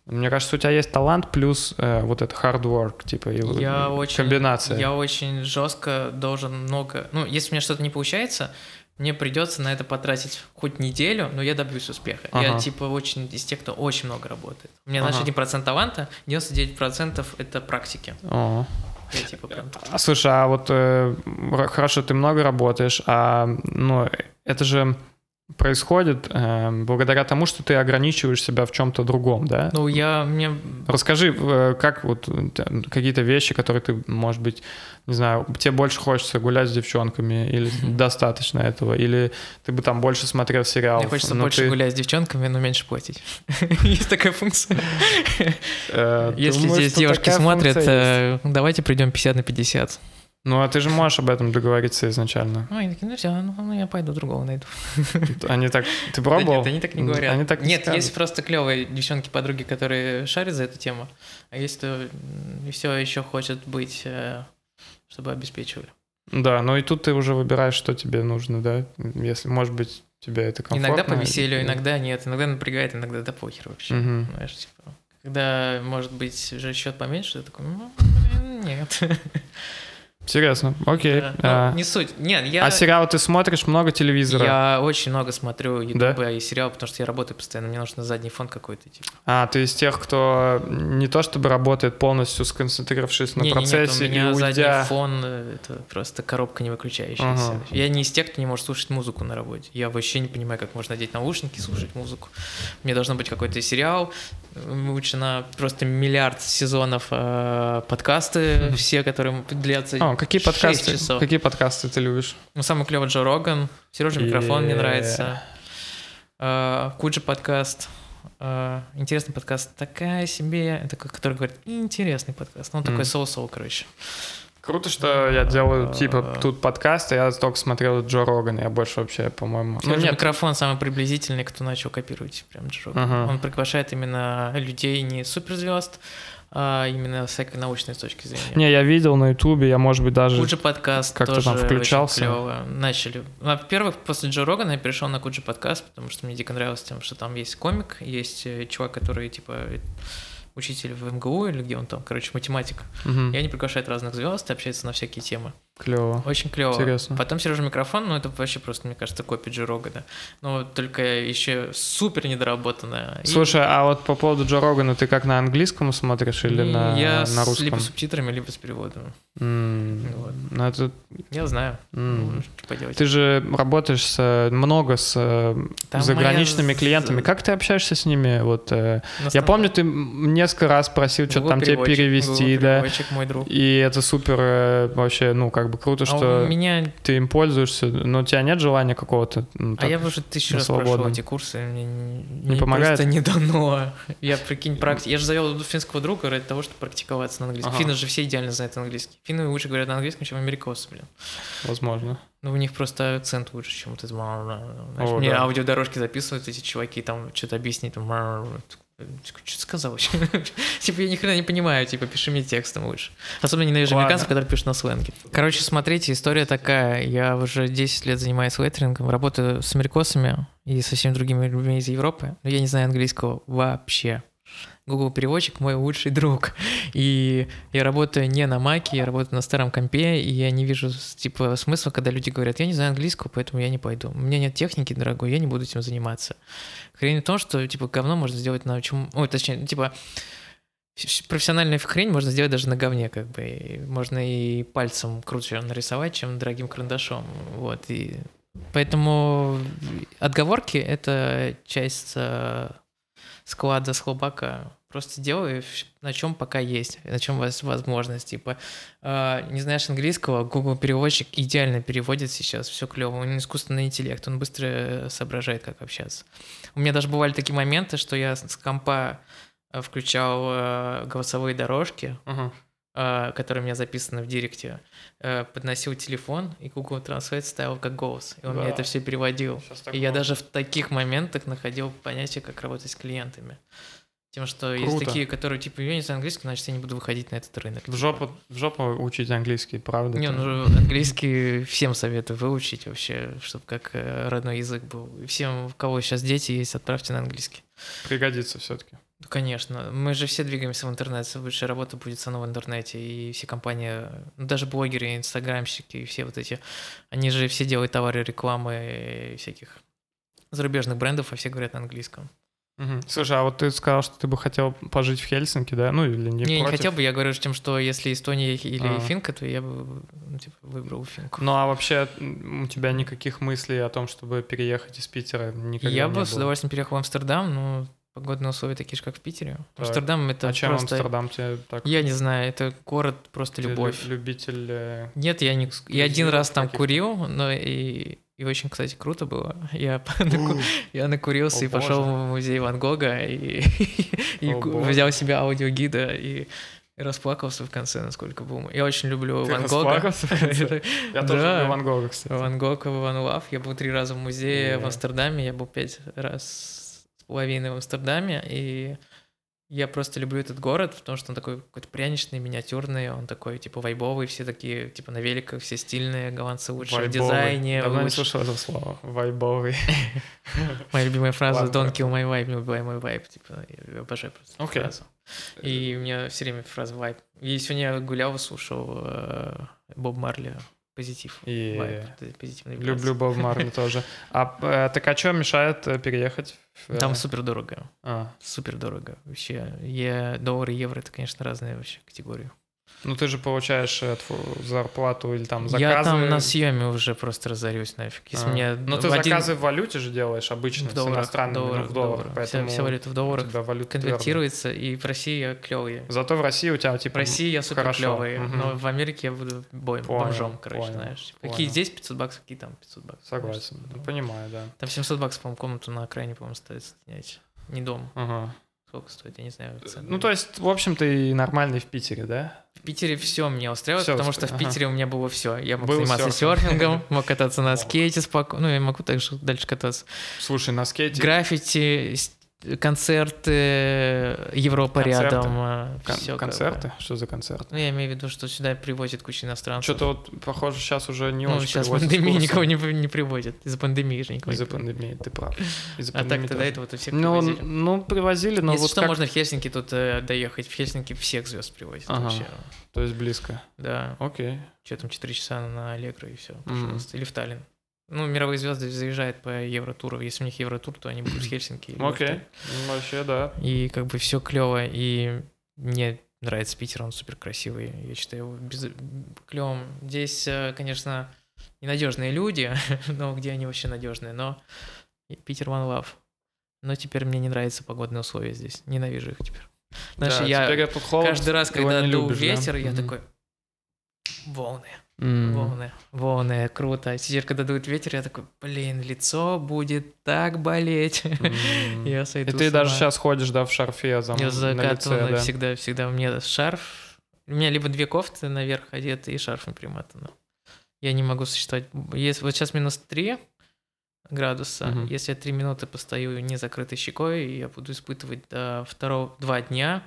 Мне кажется, у тебя есть талант плюс э, вот это hard work, типа, и вот Я очень, комбинация. Я очень жестко должен много... Ну, если у меня что-то не получается, мне придется на это потратить хоть неделю, но я добьюсь успеха. Я, Ага. типа, очень из тех, кто очень много работает. У меня, знаешь, Ага. 1% таланта, 99% это практики. О. Я, типа, прям... А, слушай, а вот э, хорошо, ты много работаешь, а ну, это же происходит э, благодаря тому, что ты ограничиваешь себя в чем-то другом, да? Ну, я... Мне... Расскажи, э, как вот э, какие-то вещи, которые ты, может быть, не знаю, тебе больше хочется гулять с девчонками, или достаточно этого, или ты бы там больше смотрел сериалов. Мне хочется больше ты, гулять с девчонками, но меньше платить. Есть такая функция. э, Если здесь девушки смотрят, э, давайте придем 50 на 50. Ну, а ты же можешь об этом договориться изначально. Ну, они такие, ну все, ну, ну, я пойду другого найду. Они так... Ты Да пробовал? нет, они так не говорят. Они так не нет, скажут. есть просто клевые девчонки-подруги, которые шарят за эту тему, а есть кто все еще хочет быть, э, чтобы обеспечивали. Да, но и тут ты уже выбираешь, что тебе нужно, да? Если, может быть, тебе это комфортно. Иногда по веселью, иногда нет, иногда напрягает, иногда да похер вообще. Мгм. Знаешь, типа, когда, может быть, уже счет поменьше, ты такой, ну, нет. Интересно, окей. Да. А, Ну, не суть. Нет, я... а сериалы ты смотришь много телевизора? Я очень много смотрю Да? ютуба и сериал, потому что я работаю постоянно, мне нужно задний фон какой-то, типа. А, ты из тех, кто не то чтобы работает полностью, сконцентрировавшись на Не, не, нет, процессе у меня и задний уйдя... фон э, это просто коробка не выключающаяся. Ага. Я не из тех, кто не может слушать музыку на работе. Я вообще не понимаю, как можно надеть наушники и слушать музыку. Мне должно быть какой-то сериал. Лучше на просто миллиард сезонов э, подкасты, все, которые длятся Какие 6 подкасты? часов. Какие подкасты ты любишь? Ну, самый клевый Джо Роган, Сережа микрофон мне нравится. Э, Куджи подкаст. Э, Интересный подкаст. Такая себе, это как- который говорит, интересный подкаст. Ну, такой соу-соу, короче. Круто, что я делаю, типа, тут подкаст, а я только смотрел Джо Рогана, я больше вообще, по-моему... Ну, нет, микрофон самый приблизительный, кто начал копировать прям Джо Роган. Ага. Он приглашает именно людей не суперзвезд, а именно с всякой научной точки зрения. не, я видел на ютубе, я, может быть, даже... Куджи подкаст как-то тоже там включался. клёво. Начали. Во-первых, после Джо Рогана я перешел на Куджи подкаст, потому что мне дико нравилось тем, что там есть комик, есть э, чувак, который типа учитель в МГУ или где он там, короче, математик. Мгм. И они приглашают разных звезд и общаются на всякие темы. Клево. Очень клево. Интересно. Потом Сережа микрофон, ну это вообще просто, мне кажется, копия Джо Рогана. Но только еще супер недоработанная. И- Слушай, а вот по поводу Джо Рогана, ты как на английском смотришь или и на, я на русском? либо с субтитрами, либо с переводом. М, Вот. ну, это- Я знаю. Ну, что поделать. Ты же работаешь с, много с э, Там заграничными моя клиентами. Как ты общаешься с ними? Вот, э, я помню, ты несколько раз просил что-то там тебе перевести, Google да. мой друг. И это супер э, вообще, ну, как бы круто, А что меня... ты им пользуешься, но у тебя нет желания какого-то... ну, А я уже тысячу раз прошел эти курсы, мне, не- мне помогает? просто не дано. Я, прикинь, практи... Я же завел финского друга ради того, чтобы практиковаться на английском. Ага. Финны же все идеально знают английский. Финны лучше говорят на английском, чем америкосы, блин. Возможно. Ну, у них просто акцент лучше, чем вот это. Знаешь, О, мне да. аудиодорожки записывают эти чуваки, там что-то объяснить. Там, что ты сказал вообще? типа, я ни хрена не понимаю, типа, пиши мне текстом лучше. Особенно ненавижу Ладно. американцев, которые пишут на сленге. Короче, смотрите, история такая. Я уже 10 лет занимаюсь леттерингом, работаю с америкосами и со всеми другими людьми из Европы, но я не знаю английского вообще. Google переводчик мой лучший друг. И я работаю не на маке, я работаю на старом компе, и я не вижу типа смысла, когда люди говорят, я не знаю английского, поэтому я не пойду. У меня нет техники, дорогой, я не буду этим заниматься. Хрень в том, что типа говно можно сделать на чем... Ой, точнее, типа профессиональную хрень можно сделать даже на говне, как бы. И можно и пальцем круче нарисовать, чем дорогим карандашом. Вот. И поэтому отговорки — это часть э, склада слабака. Просто делай на чем пока есть, на чем у вас возможность. Типа, э, не знаешь английского, Google переводчик идеально переводит сейчас, все клево. Он искусственный интеллект, он быстро соображает, как общаться. У меня даже бывали такие моменты, что я с компа Э, включал э, голосовые дорожки, Ага. э, которые у меня записаны в директе, э, подносил телефон и Google Translate ставил как голос. И он мне Да. это все переводил. И я даже в таких моментах находил понятие, как работать с клиентами. Тем, что есть Круто. такие, которые типа, я не знаю английский, значит, я не буду выходить на этот рынок. В жопу, в жопу учить английский, правда? Не, ну английский всем советую выучить вообще, чтобы как э, родной язык был. И всем, у кого сейчас дети есть, отправьте на английский. Пригодится все-таки. Ну, конечно. Мы же все двигаемся в интернет. Лучшая работа будет равно в интернете. И все компании, ну, даже блогеры, инстаграмщики, и все вот эти, они же все делают товары, рекламы и всяких зарубежных брендов, а все говорят на английском. Слушай, а вот ты сказал, что ты бы хотел пожить в Хельсинки, да? Ну или не Не, не против? хотел бы, я говорю тем, что если Эстония или А. Финка, то я бы ну, типа, выбрал Финку. Ну а вообще у тебя никаких мыслей о том, чтобы переехать из Питера никогда я не бы было? с удовольствием переехал в Амстердам, но погодные условия такие же, как в Питере. Так. Амстердам это А чем просто... Амстердам тебе так? Я не знаю, это город просто Ты любовь. любитель... э, Нет, я не. Я один раз там курил, но и, и очень, кстати, круто было. Я, наку- я накурился О, и пошел боже. в музей Ван Гога и, и О, взял себе аудиогида и расплакался в конце, насколько был. Я очень люблю Ты Ван Гога. Я тоже Да. люблю Ван Гога, кстати. Ван Гог и Ван Лав. Я был три раза в музее в Да. Амстердаме, я был пять раз с половиной в Амстердаме, и я просто люблю этот город, потому что он такой какой-то пряничный, миниатюрный, он такой, типа, вайбовый, все такие, типа, на великах, все стильные, голландцы лучше в дизайне. Давно не лучше- слышал это слово. Вайбовый. Моя любимая фраза. «Don't kill my vibe, не убивай мой вайб». Типа, я обожаю просто Окей. фразу. И у меня все время фраза «вайб». И сегодня я гулял, слушал э, Боб Марли «Позитив». И Вайб, это позитивные люблю. Боб Марли тоже. А э, так а что мешает э, переехать? в, э, Там супер дорого. а, Супер дорого. Вообще, е, доллары и евро это, конечно, разные вообще категории. Ну ты же получаешь э, зарплату или там заказы. Я там на съеме уже просто разорюсь нафиг. Если А. мне Ну ты один- заказы в валюте же делаешь обычно, в с долларах, иностранными, ну, долларах, в долларах. долларах. Поэтому Вся, вся валюта в долларах валюта твердая. конвертируется, и в России я клевый. Зато в России у тебя типа В России я супер хорошо. клевый, Мгм. но в Америке я буду бой, Понял, бомжом, короче, понял, знаешь. понял. Какие здесь 500 баксов, какие там 500 баксов. Согласен. Ну, понимаю, да. Там 700 баксов, по-моему, комнату на окраине, по-моему, стоит снять. Не дом. Ага. Сколько стоит, я не знаю. цены. Ну, то есть, в общем, ты нормальный в Питере, да? В Питере все меня устраивает, Всё потому устра- что в ага. Питере у меня было все. Я мог Был заниматься серфинг. серфингом, мог кататься на скейте спокойно. Ну, я могу также дальше кататься. Слушай, на скейте... Граффити, концерты, Европа Концерты? рядом. э, кон- всё как бы. концерты? Что за концерты? Ну, я имею в виду, что сюда привозят кучу иностранцев. Что-то вот, похоже, сейчас уже не ну, очень сейчас пандемии никого не, не привозят. Из-за пандемии же никого Из-за пандемии, ты прав. Из-за А так тогда тоже. это вот у всех Ну, привозили. ну, привозили, но Если вот что, как... можно в Хельсинки тут э, доехать. В Хельсинки всех звезд привозят Ага. вообще. То есть близко. Да. Окей. Что там, 4 часа на Аллегро и все, пожалуйста. Или в Таллин. Ну, мировые звезды заезжают по Евротуру. Если у них Евротур, то они будут в Хельсинки. Окей. Ну, Вообще, да. И как бы все клево. И мне нравится Питер, он супер красивый. Я считаю его без... клевым. Здесь, э, конечно, ненадежные люди, но где они вообще надежные. Но Питер One Love. Но теперь мне не нравятся погодные условия здесь. Ненавижу их теперь. Знаешь, Да, я теперь холод, каждый раз, когда дул любишь, да? ветер, я Мгм. такой... Волны. М. Волны, волны, круто. А теперь, когда дует ветер, я такой, блин, лицо будет так болеть. М. Я И сойду ты с даже сейчас ходишь, да, в шарфе Я на закатываю лице, да? всегда, всегда. У меня шарф, у меня либо две кофты наверх одеты и шарфом примотано. Я не могу существовать. Если вот сейчас минус 3 градуса, Мгм. если я 3 минуты постою не закрытой щекой, я буду испытывать до второго, два дня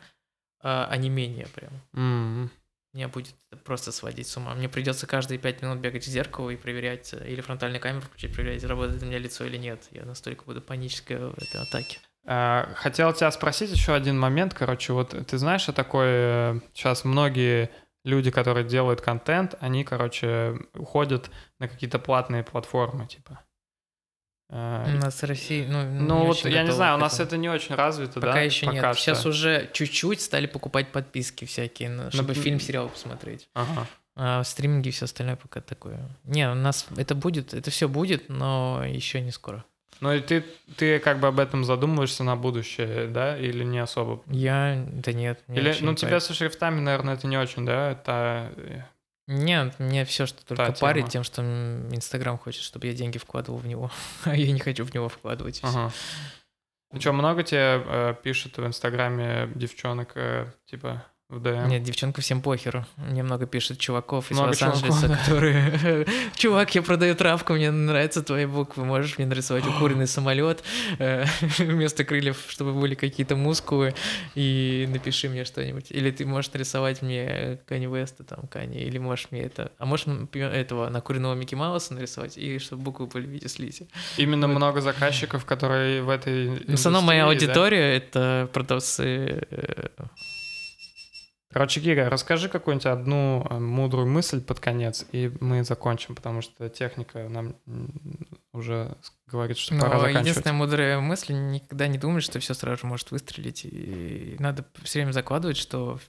а, онемение прям. М. Меня будет просто сводить с ума. Мне придется каждые пять минут бегать в зеркало и проверять, э, или фронтальную камеру включить, проверять, работает у меня лицо или нет. Я настолько буду панической в этой атаке. А, Хотел тебя спросить еще один момент. Короче, вот ты знаешь, что такое сейчас многие люди, которые делают контент, они, короче, уходят на какие-то платные платформы, типа. Э, У нас в России, ну, Ну вот я не знаю, у нас это не очень развито, Пока да? еще нет. что. Сейчас уже чуть-чуть стали покупать подписки всякие, чтобы Нап- фильм, сериал посмотреть. Ага. А в стриминге все остальное пока такое. Не, у нас это будет, это все будет, но еще не скоро. Ну и ты, ты как бы об этом задумываешься на будущее, да, или не особо? Я, да нет. Или, ну, не тебя со шрифтами, наверное, это не очень, да? Это... Нет, мне все, что только Та парит тема. тем, что Инстаграм хочет, чтобы я деньги вкладывал в него, а я не хочу в него вкладывать. Ага. Ну что, много тебе э, пишет в Инстаграме девчонок, э, типа, ДМ? Нет, девчонка всем похеру. Мне много пишет чуваков из Лос-Анджелеса, да. которые... Чувак, я продаю травку, мне нравятся твои буквы, можешь мне нарисовать укуренный самолет э, вместо крыльев, чтобы были какие-то мускулы, и напиши мне что-нибудь. Или ты можешь нарисовать мне Кани Веста, там, Кани, или можешь мне это... А можешь этого накуренного Микки Мауса нарисовать, и чтобы буквы были в виде слизи. Именно много заказчиков, которые в этой В основном моя да? аудитория — это продавцы э, Короче, Гига, расскажи какую-нибудь одну э, мудрую мысль под конец, и мы закончим, потому что техника нам уже говорит, что пора Но заканчивать. единственная мудрая мысль никогда не думать, что все сразу же может выстрелить. И надо все время закладывать, что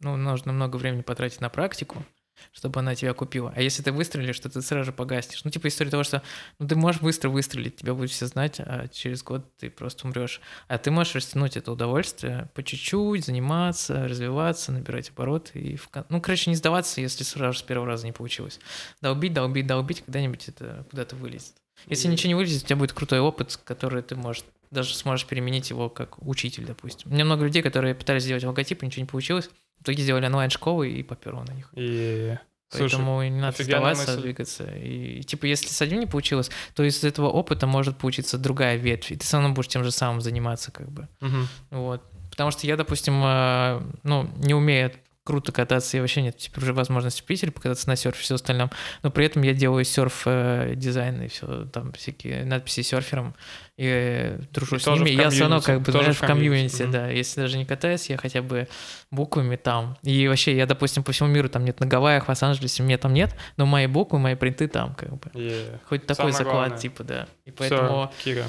ну, нужно много времени потратить на практику, чтобы она тебя купила. А если ты выстрелишь, то ты сразу же погаснешь. Ну, типа история того, что ну, ты можешь быстро выстрелить, тебя будут все знать, а через год ты просто умрешь. А ты можешь растянуть это удовольствие по чуть-чуть, заниматься, развиваться, набирать обороты. И в Ну, короче, не сдаваться, если сразу же с первого раза не получилось. Долбить, долбить, долбить, когда-нибудь это куда-то вылезет. Если ничего не вылезет, у тебя будет крутой опыт, который ты можешь даже сможешь применить его как учитель, допустим. У меня много людей, которые пытались сделать логотип, ничего не получилось. В итоге сделали онлайн-школы и поперло на них. И... Слушай, Поэтому не надо офигенная сдаваться, мысль. двигаться. И типа, если с одним не получилось, то из этого опыта может получиться другая ветвь, и ты все равно будешь тем же самым заниматься, как бы. мгм. Вот. Потому что я, допустим, э, ну, не умею круто кататься, и вообще нет теперь уже возможности в Питере покататься на серфе и все остальном, но при этом я делаю серф э, и все, там всякие надписи серфером, и э, дружу И с ними, и я все равно как бы, тоже знаешь, в комьюнити, комьюнити, да, если даже не катаюсь, я хотя бы буквами там, и вообще я, допустим, по всему миру там нет, на Гавайях, в Лос-Анджелесе меня там нет, но мои буквы, мои принты там, как бы, И... хоть такой Самое заклад, главное. типа, да, и поэтому Кира,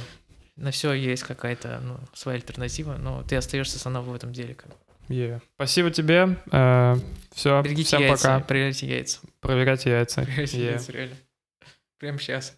на все есть какая-то, ну, своя альтернатива, но ты остаешься все равно в этом деле, как бы. Е. спасибо тебе. Все, Берегите всем яйца, пока. проверяйте яйца. Проверяйте яйца. Проверяйте Е. яйца, реально. Прямо сейчас.